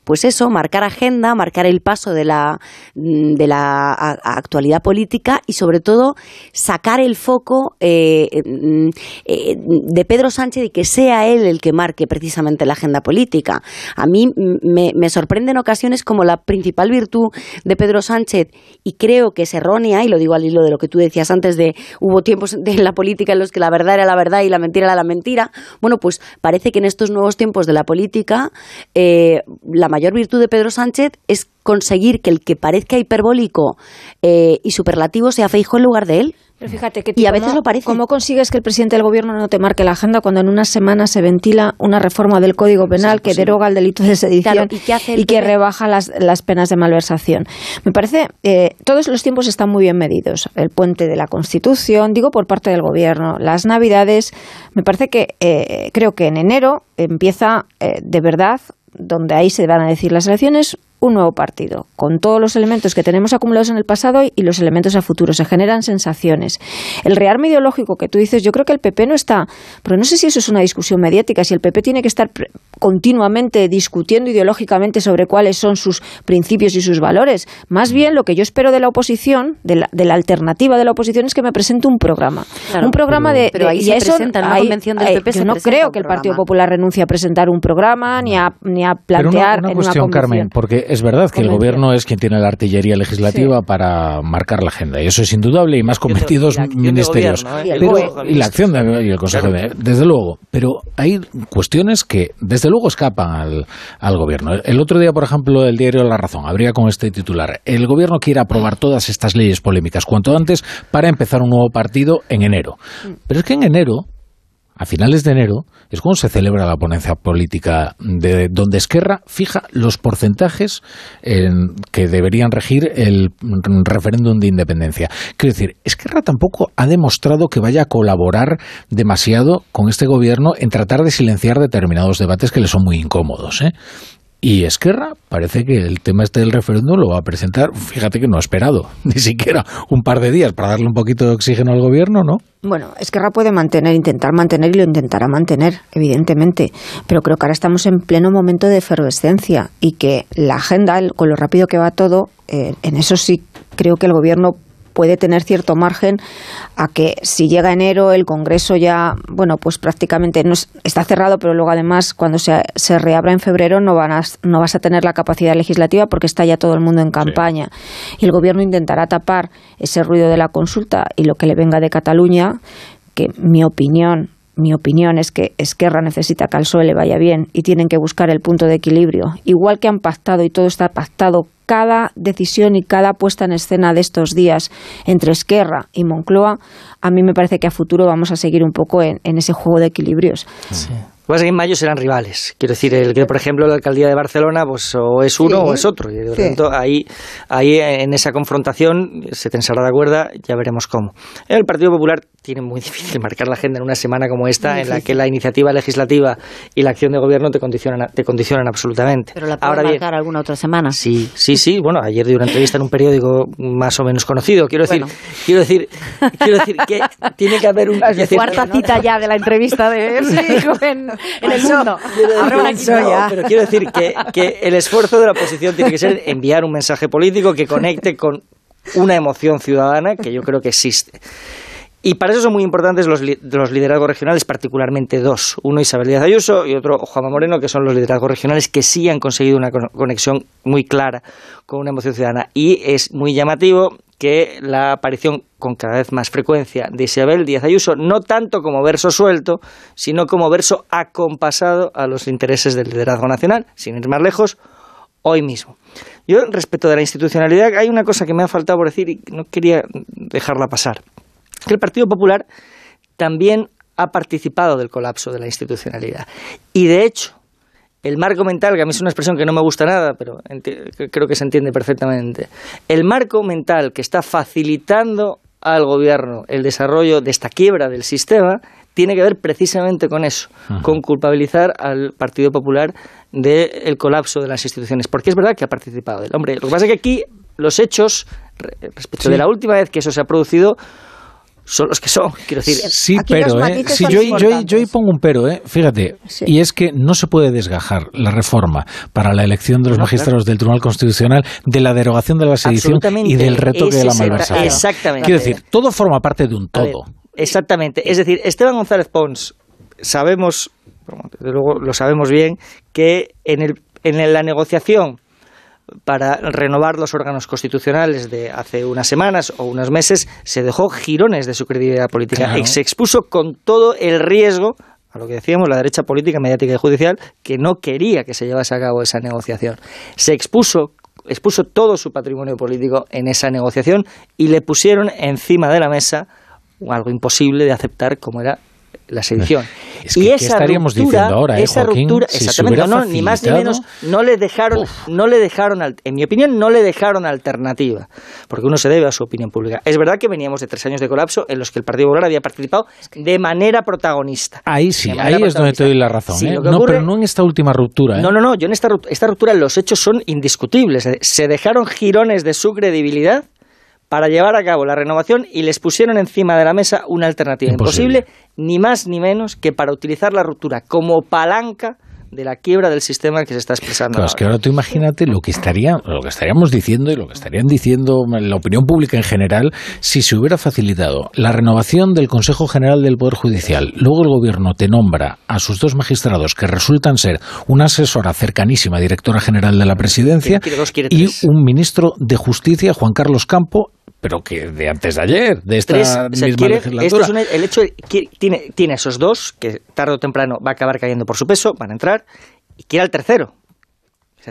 Pues eso, marcar agenda, marcar el paso de la, de la actualidad política y sobre todo sacar el foco eh, eh, de Pedro Sánchez y que sea él el que marque precisamente la agenda política. A mí me, me sorprende en ocasiones como la principal virtud de Pedro Sánchez y creo que es errónea, y lo digo al hilo de lo que tú decías antes de hubo tiempos en la política en los que la verdad era la verdad y la mentira era la mentira. Bueno, pues parece que en estos nuevos tiempos de la política eh, la mayor virtud de Pedro Sánchez es conseguir que el que parezca hiperbólico eh, y superlativo sea Feijóo en lugar de él. Pero fíjate que y a veces lo parece. ¿Cómo consigues que el presidente del gobierno no te marque la agenda cuando en una semana se ventila una reforma del Código Penal que deroga el delito de sedición y, que rebaja las, las, penas de malversación? Me parece, eh, todos los tiempos están muy bien medidos. El puente de la Constitución, digo por parte del gobierno, las Navidades. Me parece que eh, creo que en enero empieza de verdad donde ahí se van a decir las elecciones, un nuevo partido, con todos los elementos que tenemos acumulados en el pasado y los elementos a futuro. Se generan sensaciones. El rearme ideológico que tú dices, yo creo que el PP no está, pero no sé si eso es una discusión mediática, si el PP tiene que estar continuamente discutiendo ideológicamente sobre cuáles son sus principios y sus valores. Más bien lo que yo espero de la oposición, de la, alternativa de la oposición, es que me presente un programa. un programa de, pero ahí se presenta, en convención del PP yo no creo que el Partido Popular renuncie a presentar un programa ni a, ni a plantear una, en cuestión, una Carmen, porque es verdad que el gobierno es quien tiene la artillería legislativa para marcar la agenda, y eso es indudable, y más cometidos ministerios. ¿eh? y, la acción de, y el Consejo de, desde luego. Pero hay cuestiones que, desde luego, escapan al, al gobierno. El otro día, por ejemplo, el diario La Razón abría con este titular: El gobierno quiere aprobar todas estas leyes polémicas cuanto antes para empezar un nuevo partido en enero. Pero es que en enero a finales de enero es cuando se celebra la ponencia política de donde Esquerra fija los porcentajes en, que deberían regir el referéndum de independencia. Quiero decir, Esquerra tampoco ha demostrado que vaya a colaborar demasiado con este gobierno en tratar de silenciar determinados debates que le son muy incómodos. ¿eh? Y Esquerra parece que el tema este del referéndum lo va a presentar, fíjate que no ha esperado [LAUGHS] ni siquiera un par de días para darle un poquito de oxígeno al gobierno, ¿no? Bueno, Esquerra puede mantener, intentar mantener y lo intentará mantener, evidentemente, pero creo que ahora estamos en pleno momento de efervescencia y que la agenda, con lo rápido que va todo, eh, en eso sí creo que el gobierno puede tener cierto margen a que si llega enero el Congreso ya, bueno, pues prácticamente no está cerrado, pero luego además cuando se, se reabra en febrero no, van a, no vas a tener la capacidad legislativa porque está ya todo el mundo en campaña. Y el Gobierno intentará tapar ese ruido de la consulta y lo que le venga de Cataluña, que mi opinión mi opinión es que Esquerra necesita que al PSOE le vaya bien y tienen que buscar el punto de equilibrio. Igual que han pactado y todo está pactado cada decisión y cada puesta en escena de estos días entre Esquerra y Moncloa, a mí me parece que a futuro vamos a seguir un poco en, ese juego de equilibrios. Lo que pasa es que en mayo serán rivales. Quiero decir, el que, por ejemplo, la alcaldía de Barcelona, pues o es uno o es otro. Y de tanto, ahí, ahí en esa confrontación se tensará la cuerda, ya veremos cómo. El Partido Popular tiene muy [LAUGHS] difícil marcar la agenda en una semana como esta, en la que la iniciativa legislativa y la acción de gobierno te condicionan, te condicionan absolutamente. Pero la puede marcar alguna otra semana. Sí, sí, sí. Bueno, ayer di una entrevista en un periódico más o menos conocido. Quiero decir, quiero decir, quiero decir que tiene que haber un. [LAUGHS] Cuarta cita ya de la entrevista de [LAUGHS] en, [LAUGHS] en el mundo. pero quiero decir que, que el esfuerzo de la oposición tiene que ser enviar un mensaje político que conecte con una emoción ciudadana que yo creo que existe. Y para eso son muy importantes los, los, liderazgos regionales, particularmente dos. Uno Isabel Díaz Ayuso y otro Juanma Moreno, que son los liderazgos regionales que sí han conseguido una conexión muy clara con una emoción ciudadana. Y es muy llamativo que la aparición con cada vez más frecuencia de Isabel Díaz Ayuso, no tanto como verso suelto, sino como verso acompasado a los intereses del liderazgo nacional, sin ir más lejos, hoy mismo. Yo, respecto de la institucionalidad, hay una cosa que me ha faltado por decir y no quería dejarla pasar que el Partido Popular también ha participado del colapso de la institucionalidad. Y de hecho, el marco mental, que a mí es una expresión que no me gusta nada, pero creo que se entiende perfectamente, el marco mental que está facilitando al gobierno el desarrollo de esta quiebra del sistema tiene que ver precisamente con eso, con culpabilizar al Partido Popular del colapso de las instituciones, porque es verdad que ha participado. Hombre, lo que pasa es que aquí los hechos, respecto de la última vez que eso se ha producido, son los que son, quiero decir. Sí, pero, ¿eh? yo, yo, yo, pongo un pero, ¿eh? fíjate, y es que no se puede desgajar la reforma para la elección de los magistrados del Tribunal Constitucional de la derogación de la sedición y del retoque de la malversación. Exactamente. Quiero decir, todo forma parte de un todo. exactamente. Es decir, Esteban González Pons, sabemos, desde luego lo sabemos bien, que en, el, en la negociación para renovar los órganos constitucionales de hace unas semanas o unos meses, se dejó girones de su credibilidad política y se expuso con todo el riesgo a lo que decíamos, la derecha política, mediática y judicial, que no quería que se llevase a cabo esa negociación. Se expuso expuso todo su patrimonio político en esa negociación y le pusieron encima de la mesa algo imposible de aceptar como era la sedición. [LAUGHS] y esa estaríamos ruptura, diciendo ahora, eh, esa ruptura, exactamente, no, ni más ni menos, no le dejaron, no le dejaron, en mi opinión, no le dejaron alternativa, porque uno se debe a su opinión pública. Es verdad que veníamos de tres años de colapso en los que el Partido Popular había participado de manera protagonista. Ahí sí, ahí es donde te doy la razón. ¿eh? no, pero no en esta última ruptura. ¿eh? No, no, no, yo en esta, esta ruptura los hechos son indiscutibles. Se dejaron girones de su credibilidad para llevar a cabo la renovación y les pusieron encima de la mesa una alternativa imposible, ni más ni menos que para utilizar la ruptura como palanca de la quiebra del sistema que se está expresando. Claro, es que ahora tú imagínate lo que estaría, lo que estaríamos diciendo y lo que estarían diciendo la opinión pública en general si se hubiera facilitado la renovación del Consejo General del Poder Judicial. Luego el gobierno te nombra a sus dos magistrados que resultan ser una asesora cercanísima, directora general de la presidencia, y un ministro de Justicia, Juan Carlos Campo, pero que de antes de ayer, de esta misma legislatura. el hecho que tiene, tiene esos dos, que tarde o temprano va a acabar cayendo por su peso, van a entrar, y quiere al tercero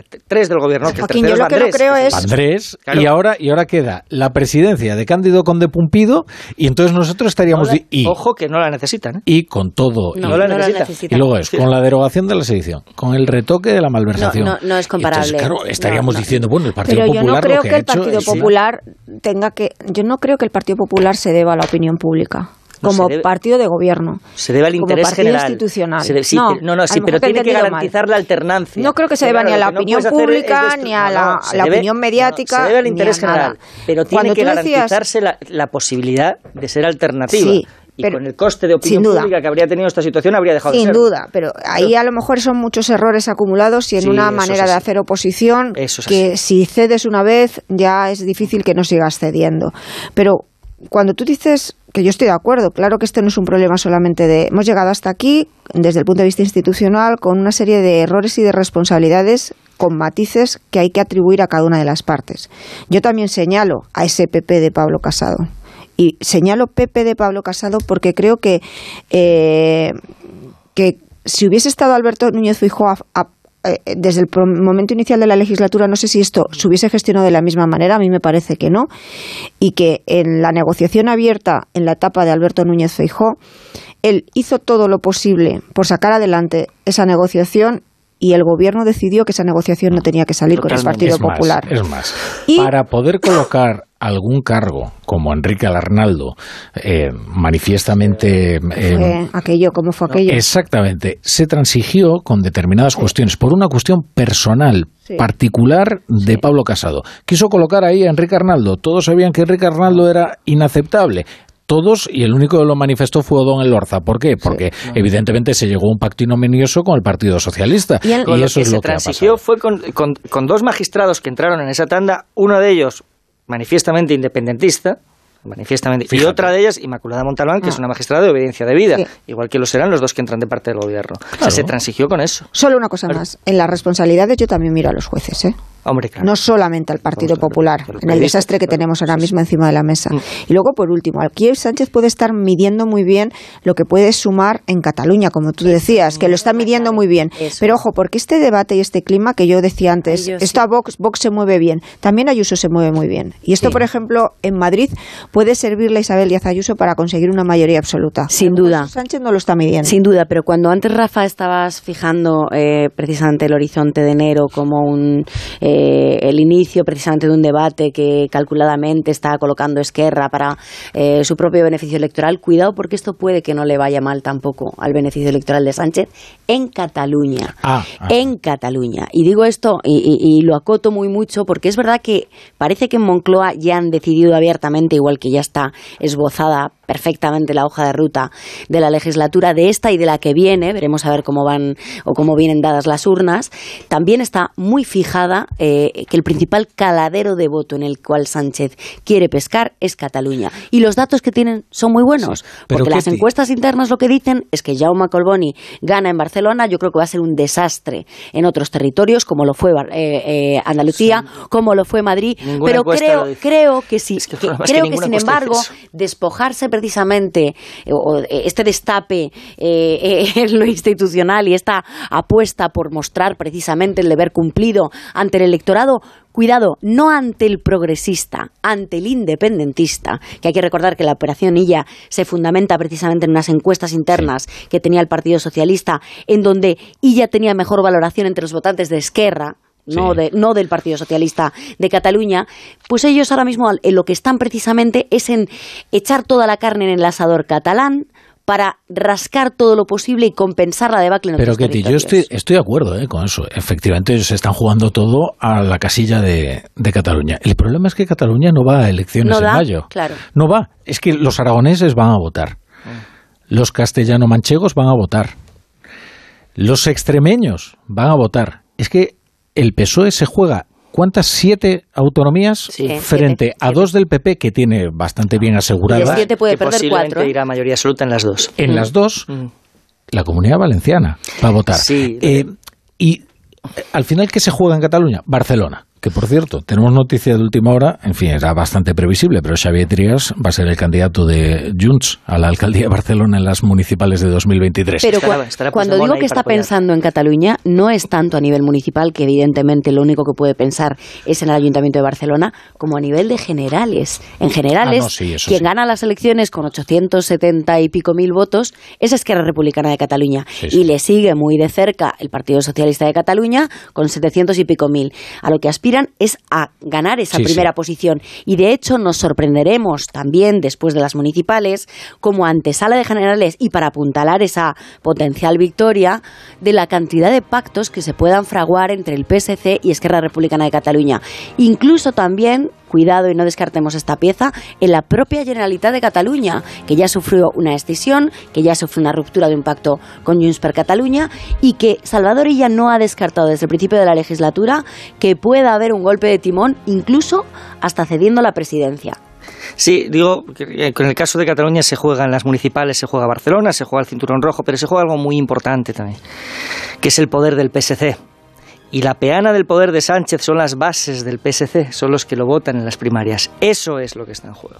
tres del gobierno, que el yo lo que creo es... Andrés, y, ahora, y ahora queda la presidencia de Cándido Conde Pumpido, y entonces nosotros estaríamos... y, ojo que no la necesitan. ¿eh? Y con todo... No, y, la necesitan. Y luego es, con la derogación de la sedición, con el retoque de la malversación. No, no, es comparable. claro, estaríamos diciendo, bueno, el Partido Pero Popular... Pero yo no creo que, el Partido Popular tenga que... Yo no creo que el Partido Popular se deba a la opinión pública como partido de gobierno. Se debe al interés como partido institucional. no, no, sí, pero tiene que garantizar la alternancia. No creo que se deba ni a la opinión pública, ni a la, opinión mediática. se debe al interés general, pero tiene que garantizarse la, posibilidad de ser alternativa. Sí, y con el coste de opinión pública que habría tenido esta situación habría dejado sin de ser. Sin duda, pero ahí a lo mejor son muchos errores acumulados y en una manera de hacer oposición que si cedes una vez ya es difícil que no sigas cediendo. Pero cuando tú dices que yo estoy de acuerdo, claro que este no es un problema solamente de hemos llegado hasta aquí desde el punto de vista institucional con una serie de errores y de responsabilidades con matices que hay que atribuir a cada una de las partes. Yo también señalo a ese PP de Pablo Casado. Y señalo PP de Pablo Casado porque creo que, eh, que si hubiese estado Alberto Núñez Feijóo eh, desde el momento inicial de la legislatura, no sé si esto se hubiese gestionado de la misma manera, a mí me parece que no, y que en la negociación abierta en la etapa de Alberto Núñez Feijó, él hizo todo lo posible por sacar adelante esa negociación y el gobierno decidió que esa negociación no tenía que salir con el Partido Popular. es más, para poder colocar algún cargo como Enrique Alarnaldo, eh, manifiestamente... Eh, aquello, ¿cómo fue aquello? Exactamente, se transigió con determinadas cuestiones, por una cuestión personal, particular de Pablo Casado. Quiso colocar ahí a Enrique Arnaldo, todos sabían que Enrique Arnaldo era inaceptable, todos y el único que lo manifestó fue Don Elorza. ¿Por qué? Porque evidentemente se llegó a un pacto ignominioso con el Partido Socialista. Y, eso es se lo que transigió fue con, con dos magistrados que entraron en esa tanda, uno de ellos manifiestamente independentista, manifiestamente. Y otra de ellas, Inmaculada Montalbán, que es ah. una magistrada de obediencia de vida, igual que lo serán los dos que entran de parte del gobierno. O sea, se transigió con eso. Solo una cosa más. En las responsabilidades yo también miro a los jueces, ¿eh? No solamente al Partido Popular, en el desastre que tenemos ahora mismo encima de la mesa. Mm. Y luego, por último, aquí Sánchez puede estar midiendo muy bien lo que puede sumar en Cataluña, como tú decías, que lo está midiendo muy bien. Pero ojo, porque este debate y este clima que yo decía antes, esto a Vox, Vox se mueve bien, también Ayuso se mueve muy bien. Y esto, por ejemplo, en Madrid puede servirle a Isabel Díaz Ayuso para conseguir una mayoría absoluta. Sin duda. Sánchez no lo está midiendo. Sin duda, pero cuando antes, Rafa, estabas fijando eh, precisamente el horizonte de enero como un... Eh, el inicio precisamente de un debate que calculadamente está colocando Esquerra para eh, su propio beneficio electoral. Cuidado porque esto puede que no le vaya mal tampoco al beneficio electoral de Sánchez en Cataluña. Ah, ah. En Cataluña. Y digo esto y, lo acoto muy mucho porque es verdad que parece que en Moncloa ya han decidido abiertamente, igual que ya está esbozada perfectamente la hoja de ruta de la legislatura de esta y de la que viene, veremos a ver cómo van o cómo vienen dadas las urnas, también está muy fijada eh, que el principal caladero de voto en el cual Sánchez quiere pescar es Cataluña. Y los datos que tienen son muy buenos, porque las encuestas internas lo que dicen es que Jaume Colboni gana en Barcelona, yo creo que va a ser un desastre en otros territorios, como lo fue eh, eh, Andalucía, como lo fue Madrid, pero creo, creo que sí, creo que, sin embargo, despojarse precisamente eh, este destape eh, [LAUGHS] en lo institucional y esta apuesta por mostrar precisamente el deber cumplido ante el electorado, cuidado, no ante el progresista, ante el independentista, que hay que recordar que la operación ILLA se fundamenta precisamente en unas encuestas internas que tenía el Partido Socialista, en donde ILLA tenía mejor valoración entre los votantes de Esquerra, no, de, no del Partido Socialista de Cataluña, pues ellos ahora mismo en lo que están precisamente es en echar toda la carne en el asador catalán, para rascar todo lo posible y compensar la debacle en Pero Ketty, yo estoy, estoy de acuerdo eh, con eso. Efectivamente, ellos están jugando todo a la casilla de, Cataluña. El problema es que Cataluña no va a elecciones en mayo. Claro. No va. Es que los aragoneses van a votar. Los castellano-manchegos van a votar. Los extremeños van a votar. Es que el PSOE se juega ¿cuántas? Siete autonomías frente a dos del PP que tiene bastante bien asegurada. siete puede perder cuatro. irá mayoría absoluta en las dos. En las dos, mm. la Comunidad Valenciana va a votar. Sí. Eh, y al final, ¿qué se juega en Cataluña? Barcelona. Que por cierto, tenemos noticia de última hora, en fin, era bastante previsible, pero Xavier Trias va a ser el candidato de Junts a la alcaldía de Barcelona en las municipales de 2023. Pero cuando digo que está pensando en Cataluña, no es tanto a nivel municipal, que evidentemente lo único que puede pensar es en el Ayuntamiento de Barcelona, como a nivel de generales. En generales, ah, quien gana las elecciones con 870 y pico mil votos es Esquerra Republicana de Cataluña. y le sigue muy de cerca el Partido Socialista de Cataluña con 700 y pico mil. A lo que aspira es a ganar esa primera posición. Y de hecho nos sorprenderemos también después de las municipales como antesala de generales y para apuntalar esa potencial victoria de la cantidad de pactos que se puedan fraguar entre el PSC y Esquerra Republicana de Cataluña. Incluso también cuidado y no descartemos esta pieza, en la propia Generalitat de Cataluña, que ya sufrió una escisión, que ya sufrió una ruptura de un pacto con Junts per Cataluña y que Salvador Illa no ha descartado desde el principio de la legislatura que pueda haber un golpe de timón, incluso hasta cediendo la presidencia. Sí, digo, que eh, con el caso de Cataluña se juega en las municipales, se juega Barcelona, se juega el cinturón rojo, pero se juega algo muy importante también, que es el poder del PSC y la peana del poder de Sánchez son las bases del PSC, son los que lo votan en las primarias. Eso es lo que está en juego.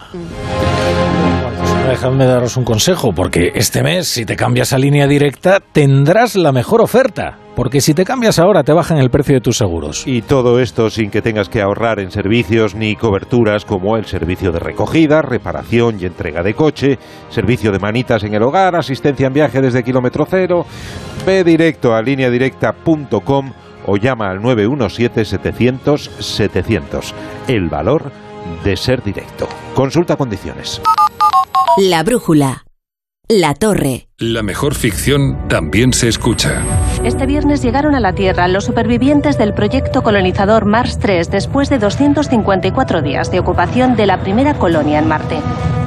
Dejadme daros un consejo, porque este mes, si te cambias a línea directa, tendrás la mejor oferta. porque si te cambias ahora te bajan el precio de tus seguros. Y todo esto sin que tengas que ahorrar en servicios ni coberturas como el servicio de recogida, reparación y entrega de coche, servicio de manitas en el hogar, asistencia en viaje desde kilómetro cero. Ve directo a lineadirecta.com o llama al 917-700-700. El valor de ser directo. Consulta condiciones. La brújula. La torre. La mejor ficción también se escucha. Este viernes llegaron a la Tierra los supervivientes del proyecto colonizador Mars 3 después de 254 días de ocupación de la primera colonia en Marte.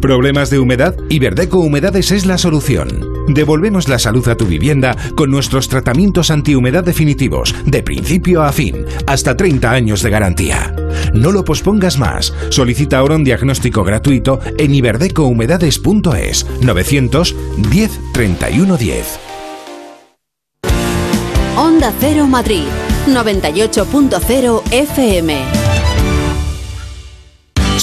¿Problemas de humedad? Iberdeco Humedades es la solución. Devolvemos la salud a tu vivienda con nuestros tratamientos antihumedad definitivos, de principio a fin, hasta 30 años de garantía. No lo pospongas más. Solicita ahora un diagnóstico gratuito en iberdecohumedades.es 910 31 10. Onda Cero Madrid, 98.0 FM.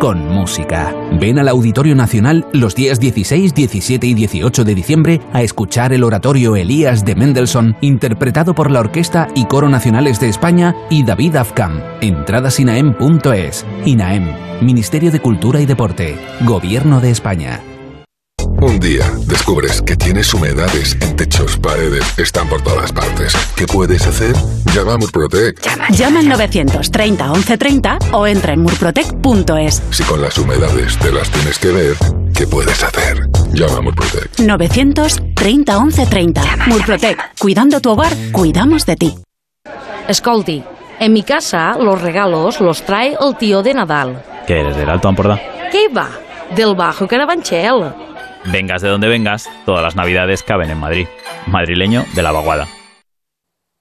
con música. Ven al Auditorio Nacional los días 16, 17 y 18 de diciembre a escuchar el oratorio Elías de Mendelssohn, interpretado por la Orquesta y Coro Nacionales de España y David Afkam. Entradas INAEM.es. INAEM, Ministerio de Cultura y Deporte, Gobierno de España. Un día descubres que tienes humedades en techos, paredes, están por todas partes. ¿Qué puedes hacer? Llama a Murprotec. Llama al 930 1130 o entra en murprotec.es. Si con las humedades te las tienes que ver, ¿qué puedes hacer? Llama a Murprotec. 930 1130. Murprotec. Cuidando tu hogar, cuidamos de ti. Escolti, en mi casa los regalos los trae el tío de Nadal. ¿Qué eres, del Alto Ampordá? ¿Qué va? Del Bajo Carabanchel. Vengas de donde vengas, todas las navidades caben en Madrid. Madrileño de la vaguada.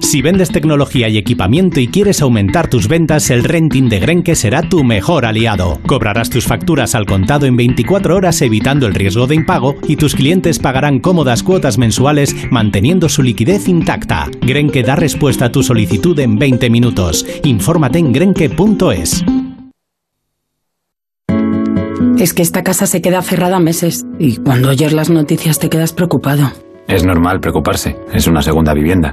Si vendes tecnología y equipamiento y quieres aumentar tus ventas, el renting de Grenke será tu mejor aliado. Cobrarás tus facturas al contado en 24 horas evitando el riesgo de impago y tus clientes pagarán cómodas cuotas mensuales manteniendo su liquidez intacta. Grenke da respuesta a tu solicitud en 20 minutos. Infórmate en grenke.es. Es que esta casa se queda cerrada meses y cuando oyes las noticias te quedas preocupado. Es normal preocuparse, es una segunda vivienda.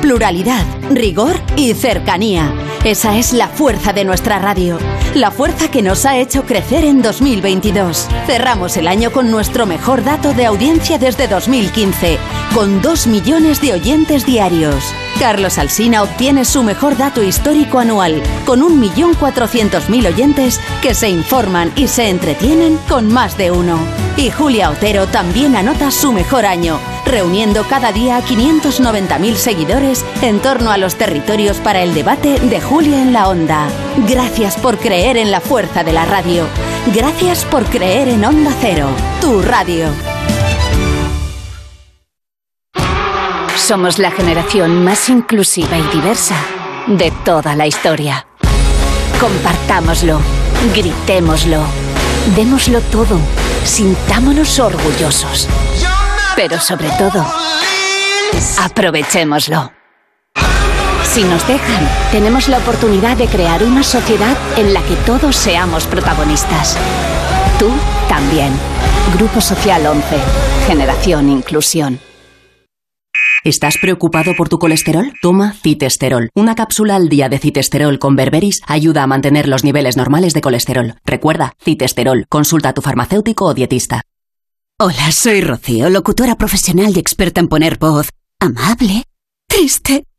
pluralidad, rigor y cercanía. Esa es la fuerza de nuestra radio. La fuerza que nos ha hecho crecer en 2022. Cerramos el año con nuestro mejor dato de audiencia desde 2015, con 2 millones de oyentes diarios. Carlos Alsina obtiene su mejor dato histórico anual, con 1.400.000 oyentes que se informan y se entretienen con más de uno. Y Julia Otero también anota su mejor año, reuniendo cada día a 590.000 seguidores en torno a los territorios para el debate de Julia en la Onda. Gracias por creer en la fuerza de la radio. Gracias por creer en Onda Cero, tu radio. Somos la generación más inclusiva y diversa de toda la historia. Compartámoslo, gritémoslo, démoslo todo, sintámonos orgullosos. Pero sobre todo, aprovechémoslo. Si nos dejan, tenemos la oportunidad de crear una sociedad en la que todos seamos protagonistas. Tú también. Grupo Social 11. Generación Inclusión. ¿Estás preocupado por tu colesterol? Toma citesterol. Una cápsula al día de citesterol con berberis ayuda a mantener los niveles normales de colesterol. Recuerda, citesterol. Consulta a tu farmacéutico o dietista. Hola, soy Rocío, locutora profesional y experta en poner voz amable, triste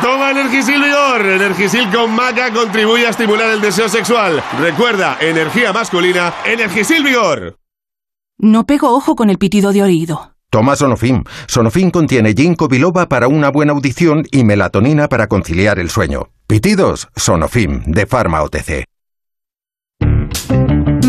Toma Energisil Vigor. Energisil con maca contribuye a estimular el deseo sexual. Recuerda, energía masculina, Energisil Vigor. No pego ojo con el pitido de oído. Toma Sonofim. Sonofim contiene ginkgo biloba para una buena audición y melatonina para conciliar el sueño. Pitidos, Sonofim, de Pharma OTC.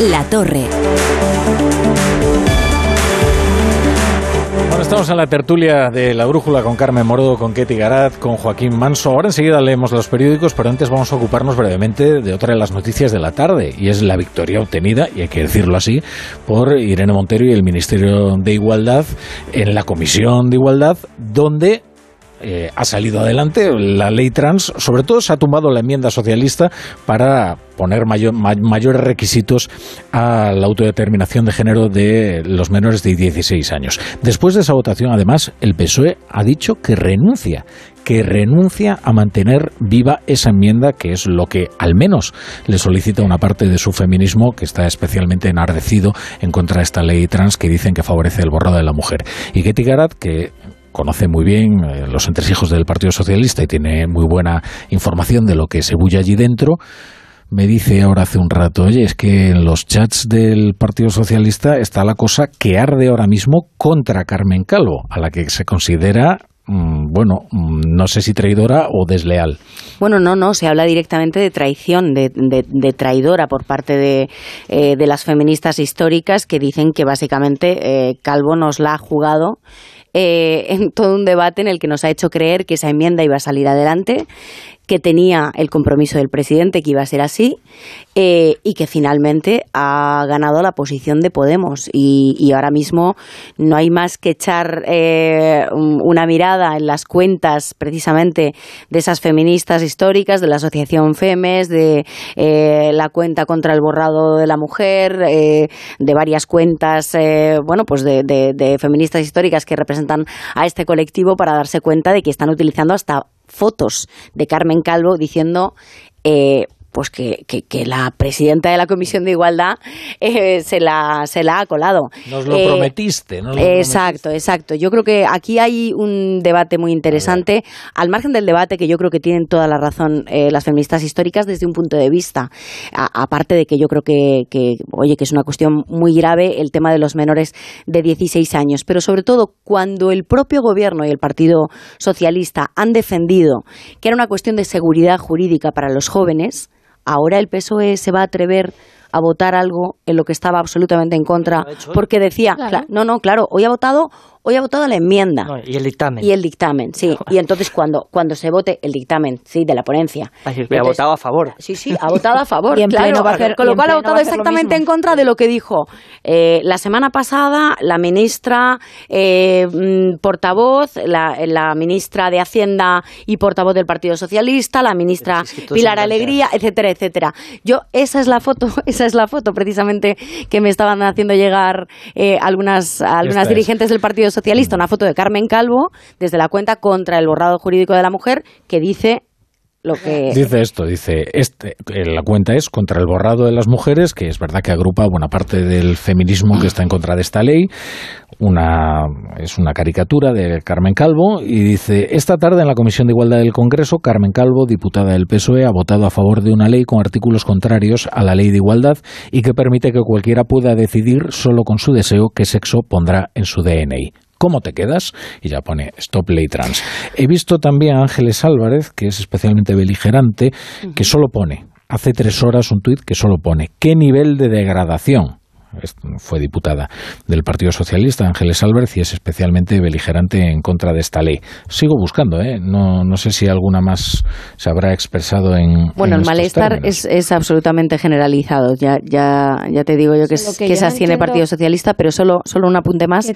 La torre. Bueno, estamos en la tertulia de La Brújula con Carmen Morodo, con Ketty Garat, con Joaquín Manso. Ahora enseguida leemos los periódicos, pero antes vamos a ocuparnos brevemente de otra de las noticias de la tarde, y es la victoria obtenida, y hay que decirlo así, por Irene Montero y el Ministerio de Igualdad en la Comisión de Igualdad, donde eh, ha salido adelante la ley trans, sobre todo se ha tumbado la enmienda socialista para poner mayor, ma- mayores requisitos a la autodeterminación de género de los menores de 16 años. Después de esa votación, además, el PSOE ha dicho que renuncia que renuncia a mantener viva esa enmienda, que es lo que al menos le solicita una parte de su feminismo, que está especialmente enardecido en contra de esta ley trans que dicen que favorece el borrado de la mujer. Y Getty Garat, que conoce muy bien eh, los entresijos del Partido Socialista y tiene muy buena información de lo que se bulle allí dentro, me dice ahora hace un rato, oye, es que en los chats del Partido Socialista está la cosa que arde ahora mismo contra Carmen Calvo, a la que se considera, mm, bueno, mm, no sé si traidora o desleal. Bueno, no, no, se habla directamente de traición, de, de- de traidora por parte de, eh, las feministas históricas que dicen que básicamente eh, Calvo nos la ha jugado eh, en todo un debate en el que nos ha hecho creer que esa enmienda iba a salir adelante, que tenía el compromiso del presidente que iba a ser así eh, y que finalmente ha ganado la posición de Podemos. Y, y ahora mismo no hay más que echar eh, un- una mirada en las cuentas precisamente de esas feministas históricas, de la asociación FEMES, de eh, la cuenta contra el borrado de la mujer, eh, de varias cuentas, eh, bueno, pues de, de- de feministas históricas que representan a este colectivo para darse cuenta de que están utilizando hasta fotos de Carmen Calvo diciendo eh, pues que, que, que la presidenta de la Comisión de Igualdad eh, se, la, se la ha colado. Nos lo Eh, prometiste, ¿no? Exacto, exacto. Yo creo que aquí hay un debate muy interesante, al margen del debate que yo creo que tienen toda la razón eh, las feministas históricas desde un punto de vista, aparte de que yo creo que, que, oye, que es una cuestión muy grave el tema de los menores de 16 años, pero sobre todo cuando el propio gobierno y el Partido Socialista han defendido que era una cuestión de seguridad jurídica para los jóvenes, ahora el PSOE se va a atrever a votar algo en lo que estaba absolutamente en contra, porque decía, no, no, claro, hoy ha votado, hoy ha votado la enmienda. y el dictamen. Y el dictamen, sí. [LAUGHS] Y entonces cuando, cuando se vote el dictamen, sí, de la ponencia. Así que ha votado a favor. Sí, sí, ha votado a favor. [LAUGHS] Y en claro, pleno va a hacer- con lo cual ha votado exactamente en contra de lo que dijo eh, la semana pasada la ministra eh, mm, portavoz, la, la ministra de Hacienda y portavoz del Partido Socialista, la ministra Pilar Alegría, etcétera, etcétera. Yo esa es la foto, [LAUGHS] esa es la foto precisamente que me estaban haciendo llegar eh, algunas algunas Esta es. dirigentes del Partido Socialista, una foto de Carmen Calvo desde la cuenta contra el borrado jurídico de la mujer que dice lo que [LAUGHS] Dice esto, dice, este, eh, la cuenta es contra el borrado de las mujeres, que es verdad que agrupa buena parte del feminismo que está en contra de esta ley. Una, es una caricatura de Carmen Calvo y dice, esta tarde en la Comisión de Igualdad del Congreso, Carmen Calvo, diputada del PSOE, ha votado a favor de una ley con artículos contrarios a la ley de igualdad y que permite que cualquiera pueda decidir solo con su deseo qué sexo pondrá en su DNI. ¿Cómo te quedas? Y ya pone Stop Ley Trans. He visto también a Ángeles Álvarez, que es especialmente beligerante, que solo pone, hace tres horas un tuit que solo pone, ¿qué nivel de degradación? Fue diputada del Partido Socialista, Ángeles Álvarez, y es especialmente beligerante en contra de esta ley. Sigo buscando, ¿eh? No, no sé si alguna más se habrá expresado en. Bueno, en el malestar es, es absolutamente generalizado. Ya, ya, ya te digo yo que, es, que que yo se no asciende el Partido Socialista, pero solo, solo un apunte más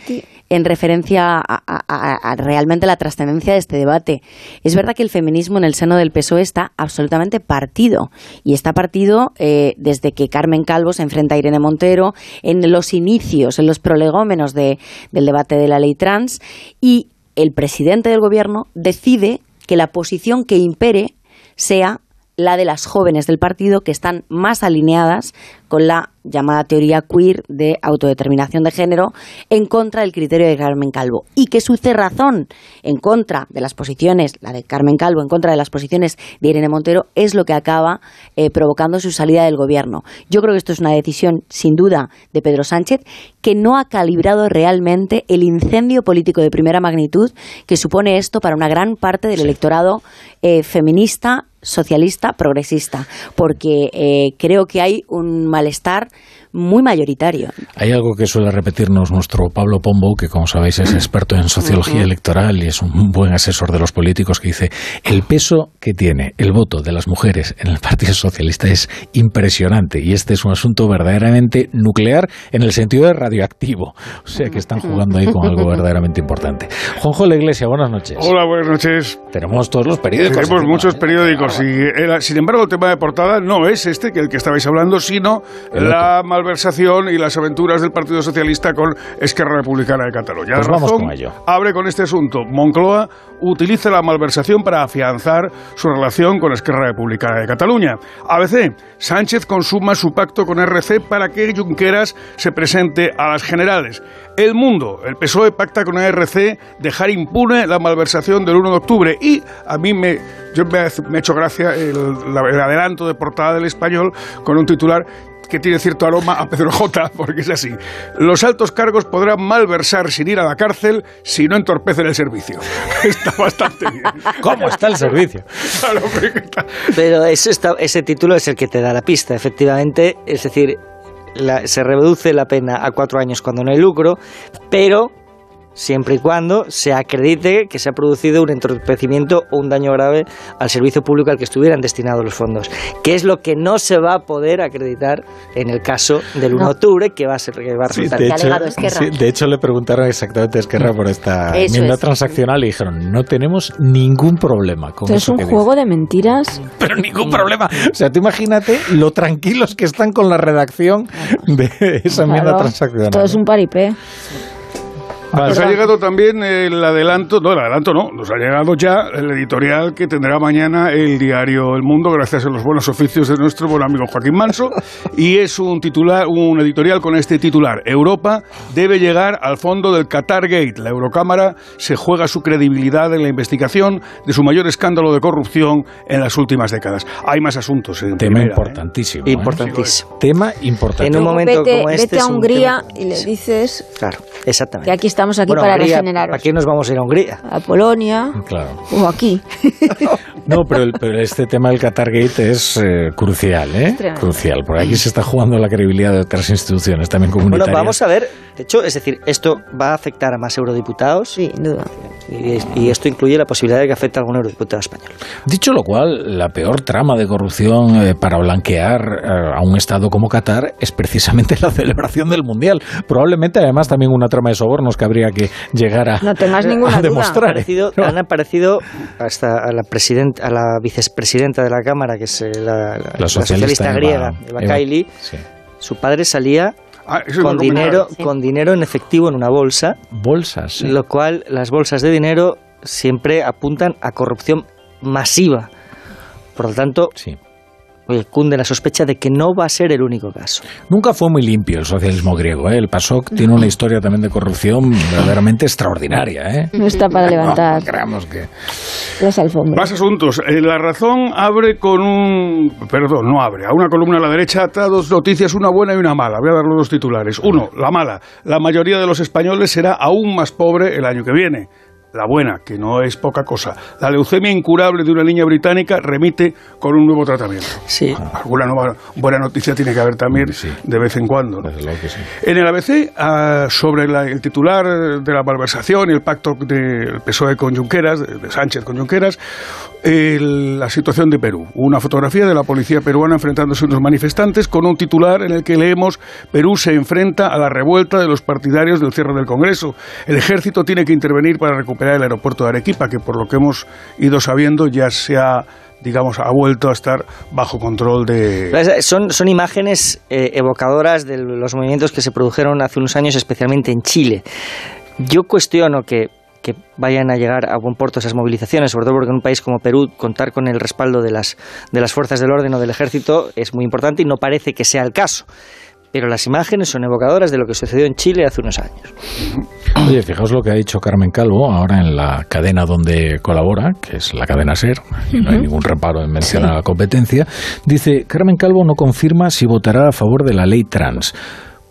en referencia a, a- a- a realmente la trascendencia de este debate. Es verdad que el feminismo en el seno del PSOE está absolutamente partido. Y está partido eh, desde que Carmen Calvo se enfrenta a Irene Montero, en los inicios, en los prolegómenos de- del debate de la ley trans. Y el presidente del gobierno decide que la posición que impere sea la de las jóvenes del partido que están más alineadas con la llamada teoría queer de autodeterminación de género en contra del criterio de Carmen Calvo y que su cerrazón en contra de las posiciones, la de Carmen Calvo en contra de las posiciones de Irene Montero es lo que acaba eh, provocando su salida del gobierno. Yo creo que esto es una decisión sin duda de Pedro Sánchez que no ha calibrado realmente el incendio político de primera magnitud que supone esto para una gran parte del electorado eh, feminista socialista progresista porque eh, creo que hay un malestar muy mayoritario Hay algo que suele repetirnos nuestro Pablo Pombo, que como sabéis es experto en sociología electoral y es un buen asesor de los políticos, que dice, el peso que tiene el voto de las mujeres en el Partido Socialista es impresionante y este es un asunto verdaderamente nuclear en el sentido de radioactivo. O sea que están jugando ahí con algo verdaderamente importante. Juanjo La Iglesia, buenas noches. Hola, buenas noches. Tenemos todos los periódicos. Tenemos encima. muchos periódicos y el- sin embargo el tema de portada no es este que el que estabais hablando, sino El la malversación y las aventuras del Partido Socialista con Esquerra Republicana de Cataluña. Pues vamos Razón con ello. Abre con este asunto. Moncloa utiliza la malversación para afianzar su relación con Esquerra Republicana de Cataluña. ABC, Sánchez consuma su pacto con RC para que Junqueras se presente a las generales. El Mundo, el PSOE pacta con RC dejar impune la malversación del 1 de octubre y a mí me, yo me, ha- hecho gracia el, el adelanto de portada del español con un titular que tiene cierto aroma a Pedro J, [LAUGHS] porque es así. Los altos cargos podrán malversar sin ir a la cárcel si no entorpecen el servicio. [LAUGHS] Está bastante bien. [LAUGHS] ¿Cómo está el servicio? Claro, pero que está- Pero ese, está- ese título es el que te da la pista, efectivamente. Es decir, la- se reduce la pena a cuatro años cuando no hay lucro, pero siempre y cuando se acredite que se ha producido un entorpecimiento o un daño grave al servicio público al que estuvieran destinados los fondos, que es lo que no se va a poder acreditar en el caso del 1 de octubre, que va a, ser, que va a Sí, de, hecho, sí, de hecho, le preguntaron exactamente a Esquerra por esta Eso enmienda es. transaccional y dijeron, no tenemos ningún problema con Esto es eso un que juego de mentiras. Pero ningún problema. O sea, tú imagínate lo tranquilos que están con la redacción de esa enmienda Claro, transaccional. Todo es un paripé. Nos ha llegado también el adelanto, no, el adelanto no, nos ha llegado ya el editorial que tendrá mañana el diario El Mundo, gracias a los buenos oficios de nuestro buen amigo Joaquín Manso, y es un titular, un editorial con este titular: Europa debe llegar al fondo del Qatar Gate. La Eurocámara se juega su credibilidad en la investigación de su mayor escándalo de corrupción en las últimas décadas. Hay más asuntos. En Tema primera, ¿eh? importantísimo. ¿eh? Importantísimo. Tema importante. En un momento vete, como este vete a un Hungría tema- y le dices Claro, exactamente. que aquí estamos aquí Bueno, para Hungría, regeneraros. ¿A qué nos vamos a ir a Hungría? A Polonia Claro. o aquí. [LAUGHS] No, pero, el- pero este tema del Qatar Gate es eh, crucial, ¿eh? Tremendo. Crucial, porque aquí se está jugando la credibilidad de otras instituciones también Bueno, comunitarias. vamos a ver. De hecho, es decir, esto va a afectar a más eurodiputados. Sí, duda. Y, y esto incluye la posibilidad de que afecte a algún eurodiputado español. Dicho lo cual, la peor trama de corrupción eh, para blanquear eh, a un Estado como Qatar es precisamente [LAUGHS] la celebración del Mundial. Probablemente, además, también una trama de sobornos que habría que llegar a, No tengas ninguna a duda. demostrar. Han aparecido, [LAUGHS] han aparecido hasta a la, presidenta, a la vicepresidenta de la Cámara, que es eh, la, la- la socialista, griega, Eva, Eva- Kaili. sí. Su padre salía Ah, con dinero, Sí. con dinero en efectivo en una bolsa, Bolsas, sí. lo cual las bolsas de dinero siempre apuntan a corrupción masiva. Por lo tanto, oye, cunde la sospecha de que no va a ser el único caso. Nunca fue muy limpio el socialismo griego. ¿eh? El PASOK tiene una historia también de corrupción verdaderamente extraordinaria. ¿eh? No está para levantar No, creamos que... las alfombras. Más asuntos. Eh, La razón abre con un. Perdón, no abre. A una columna a la derecha ata dos noticias, una buena y una mala. Voy a dar los dos titulares. Uno, la mala. La mayoría de los españoles será aún más pobre el año que viene. La buena, que no es poca cosa. La leucemia incurable de una niña británica remite con un nuevo tratamiento. Sí. Alguna nueva buena noticia tiene que haber también de vez en cuando. ¿no? Que sí. En el ABC, ah, sobre la- el titular de la malversación y el pacto del PSOE con Junqueras, de, de Sánchez con Junqueras, el- la situación de Perú. Una fotografía de la policía peruana enfrentándose a unos manifestantes con un titular en el que leemos Perú se enfrenta a la revuelta de los partidarios del cierre del Congreso. El ejército tiene que intervenir para recuperar el aeropuerto de Arequipa, que por lo que hemos ido sabiendo ya se ha digamos, ha vuelto a estar bajo control de... Son, son imágenes eh, evocadoras de los movimientos que se produjeron hace unos años, especialmente en Chile. Yo cuestiono que, que vayan a llegar a buen puerto esas movilizaciones, sobre todo porque en un país como Perú contar con el respaldo de las, de las fuerzas del orden o del ejército es muy importante y no parece que sea el caso. Pero las imágenes son evocadoras de lo que sucedió en Chile hace unos años. Oye, fijaos lo que ha dicho Carmen Calvo ahora en la cadena donde colabora, que es la cadena SER, y no hay ningún reparo en mencionar la competencia. Dice, Carmen Calvo no confirma si votará a favor de la ley trans.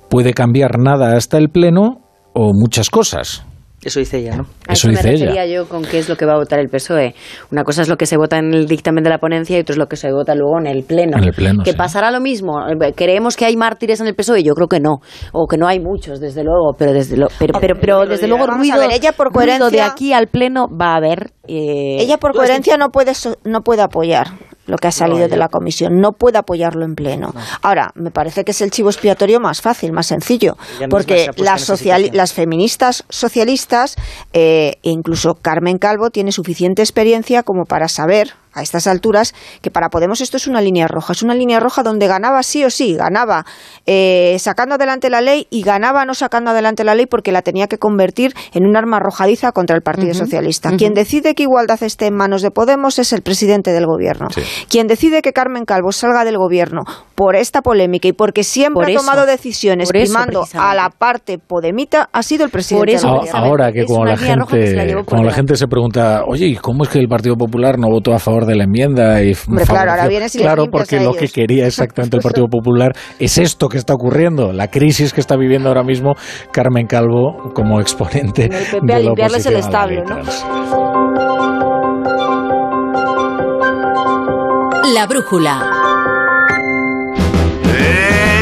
Puede cambiar nada hasta el Pleno o muchas cosas. Eso dice ella, ¿no? A Eso me dice ella. refería yo con qué es lo que va a votar el PSOE. Una cosa es lo que se vota en el dictamen de la ponencia y otra es lo que se vota luego en el Pleno. En el Pleno, ¿Que sí. pasará lo mismo? ¿Creemos que hay mártires en el PSOE? Yo creo que no. O que no hay muchos, desde luego. Pero desde, lo- pero, pero, pero desde luego Vamos ruido, ver, ella por ruido de coherencia- aquí al Pleno va a haber... eh, Ella por coherencia no puede no puede apoyar lo que ha salido No, de la comisión, no puede apoyarlo en pleno. Ahora, me parece que es el chivo expiatorio más fácil, más sencillo, porque las, las feministas socialistas eh, incluso Carmen Calvo tiene suficiente experiencia como para saber a estas alturas que para Podemos esto es una línea roja, es una línea roja donde ganaba sí o sí, ganaba eh, sacando adelante la ley y ganaba no sacando adelante la ley porque la tenía que convertir en un arma arrojadiza contra el Partido Socialista. Quien decide que igualdad esté en manos de Podemos es el presidente del gobierno. Quien decide que Carmen Calvo salga del gobierno por esta polémica y porque siempre Por ha eso, tomado decisiones primando a la parte podemita ha sido el presidente eso, del A- gobierno. Ahora que Es como la la gente, como la delante. gente se pregunta, oye, ¿y cómo es que el Partido Popular no votó a favor de la enmienda? Y Hombre, claro, ahora porque lo que quería exactamente el Partido [LAUGHS] Popular es esto que está ocurriendo, la crisis que está viviendo ahora mismo Carmen Calvo como exponente En el PP de a la limpiarles el la establo. La brújula.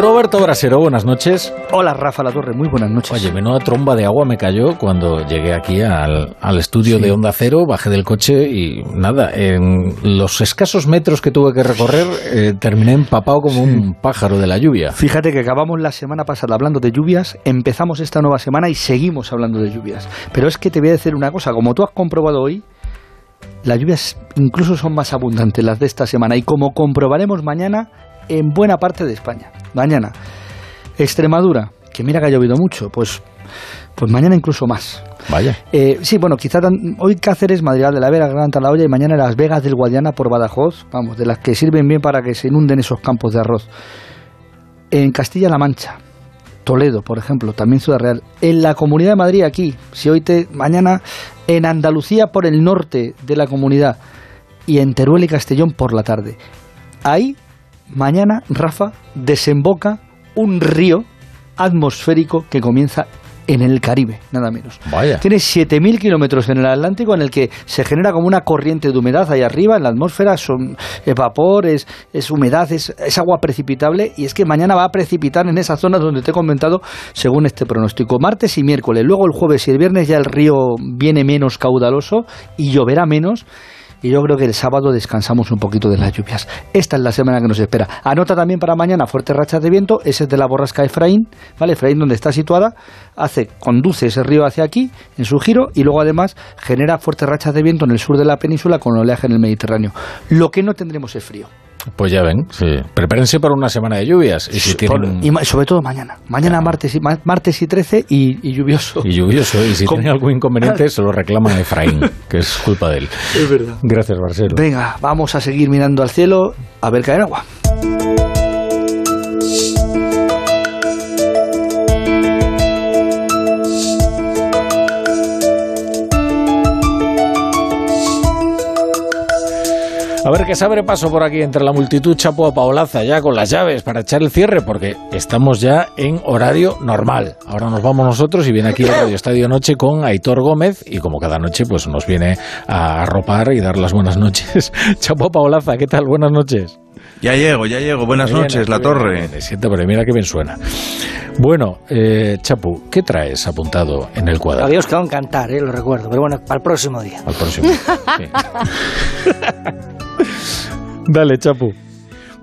Roberto Brasero, buenas noches. Hola Rafa La Torre, muy buenas noches. Oye, menuda tromba de agua me cayó cuando llegué aquí al, al estudio Sí. de Onda Cero, bajé del coche y nada, en los escasos metros que tuve que recorrer eh, terminé empapado como un pájaro de la lluvia. Fíjate que acabamos la semana pasada hablando de lluvias, empezamos esta nueva semana y seguimos hablando de lluvias. Pero es que te voy a decir una cosa, como tú has comprobado hoy, las lluvias incluso son más abundantes las de esta semana y como comprobaremos mañana en buena parte de España. Mañana, Extremadura, que mira que ha llovido mucho, pues, pues mañana incluso más. Vaya. Eh, sí, bueno, quizá tan- hoy Cáceres, Madrid de la Vera, Gran Talaoya y mañana Las Vegas del Guadiana por Badajoz, vamos, de las que sirven bien para que se inunden esos campos de arroz. En Castilla-La Mancha, Toledo, por ejemplo, también Ciudad Real. En la Comunidad de Madrid, aquí, si hoy te, mañana en Andalucía por el norte de la comunidad y en Teruel y Castellón por la tarde. Ahí, mañana, Rafa, desemboca un río atmosférico que comienza en el Caribe, nada menos. Vaya. Tiene 7.000 kilómetros en el Atlántico en el que se genera como una corriente de humedad ahí arriba en la atmósfera, son es vapor, es, es humedad, es, es agua precipitable y es que mañana va a precipitar en esa zona donde te he comentado según este pronóstico. Martes y miércoles, luego el jueves y el viernes ya el río viene menos caudaloso y lloverá menos. Y yo creo que el sábado descansamos un poquito de las lluvias. Esta es la semana que nos espera. Anota también para mañana fuertes rachas de viento. Ese es de la borrasca Efraín, ¿vale? Efraín donde está situada, hace, conduce ese río hacia aquí en su giro y luego además genera fuertes rachas de viento en el sur de la península con oleaje en el Mediterráneo. Lo que no tendremos es frío. Pues ya ven, sí. Prepárense para una semana de lluvias. Y si Por- tienen... y ma- sobre todo mañana. Mañana martes, y, ma- martes y 13 y, y lluvioso. Y lluvioso, y si [LAUGHS] Con- tienen algún inconveniente se lo reclama a Efraín, que es culpa de él. [LAUGHS] Es verdad. Gracias, Barcelo. Venga, vamos a seguir mirando al cielo a ver caer agua. A ver que se abre paso por aquí entre la multitud Chapo a Paolaza ya con las llaves para echar el cierre porque estamos ya en horario normal. Ahora nos vamos nosotros y viene aquí el Radio Estadio Noche con Aitor Gómez y como cada noche pues nos viene a arropar y dar las buenas noches. [LAUGHS] Chapo a Paolaza, ¿qué tal? Buenas noches. Ya llego, ya llego. Buenas bien, noches, La bien, Torre. bien, Siento, pero mira qué bien suena. Bueno, eh, Chapu, ¿qué traes apuntado en el cuadro? Habíamos quedado en cantar, eh, lo recuerdo, pero bueno, para el próximo día. Al próximo. [LAUGHS] Dale, Chapu.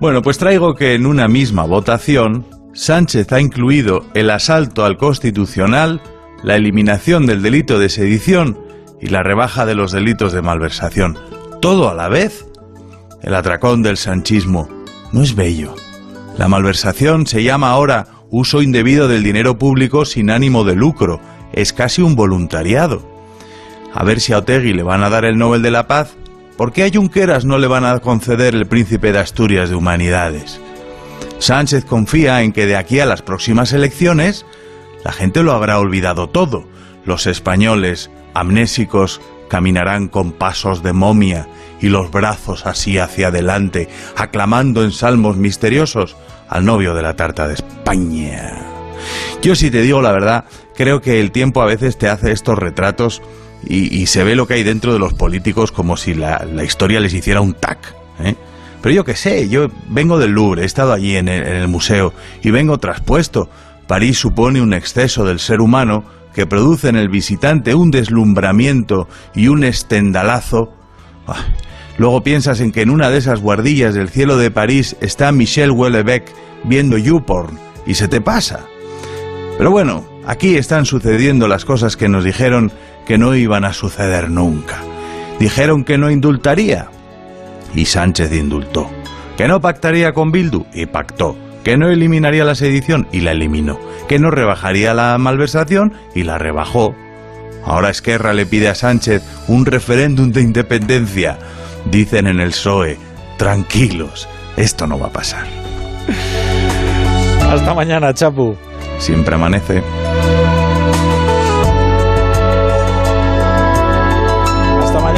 Bueno, pues traigo que en una misma votación, Sánchez ha incluido el asalto al Constitucional, la eliminación del delito de sedición y la rebaja de los delitos de malversación. ¿Todo a la vez? El atracón del sanchismo no es bello. La malversación se llama ahora uso indebido del dinero público sin ánimo de lucro. Es casi un voluntariado. A ver si a Otegui le van a dar el Nobel de la Paz, ¿por qué a Junqueras no le van a conceder el Príncipe de Asturias de Humanidades? Sánchez confía en que de aquí a las próximas elecciones la gente lo habrá olvidado todo. Los españoles, amnésicos, caminarán con pasos de momia y los brazos así hacia adelante, aclamando en salmos misteriosos al novio de la tarta de España. Yo si te digo la verdad, creo que el tiempo a veces te hace estos retratos y, se ve lo que hay dentro de los políticos como si la, historia les hiciera un tac. ¿eh? Pero yo qué sé, yo vengo del Louvre, he estado allí en el, en el museo y vengo traspuesto. París supone un exceso del ser humano que produce en el visitante un deslumbramiento y un estendalazo. Ah, Luego piensas en que en una de esas guardillas del cielo de París está Michel Houellebecq viendo YouPorn y se te pasa. Pero bueno, aquí están sucediendo las cosas que nos dijeron que no iban a suceder nunca. Dijeron que no indultaría y Sánchez indultó. Que no pactaría con Bildu y pactó. Que no eliminaría la sedición y la eliminó. Que no rebajaría la malversación y la rebajó. Ahora Esquerra le pide a Sánchez un referéndum de independencia. Dicen en el PSOE, tranquilos, esto no va a pasar. Hasta mañana, Chapu. Siempre amanece.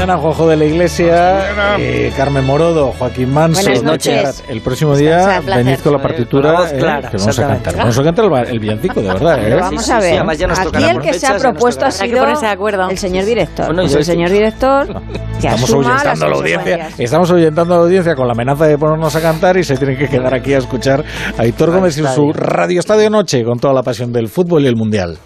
Mañana, Juanjo de la Iglesia, eh, Carmen Morodo, Joaquín Manso. Buenas noches. El próximo día venid con la partitura eh, que vamos a cantar. Vamos a cantar el, el villancico, de verdad. ¿eh? Vamos a ver, aquí el que se ha propuesto ha sido ponerse de acuerdo. el señor director. Bueno, Pues el señor director [LAUGHS] que Estamos ahuyentando a la audiencia, estamos ahuyentando a la audiencia con la amenaza de ponernos a cantar y se tienen que quedar aquí a escuchar a Aitor Gómez y su Radio Estadio Noche con toda la pasión del fútbol y el Mundial.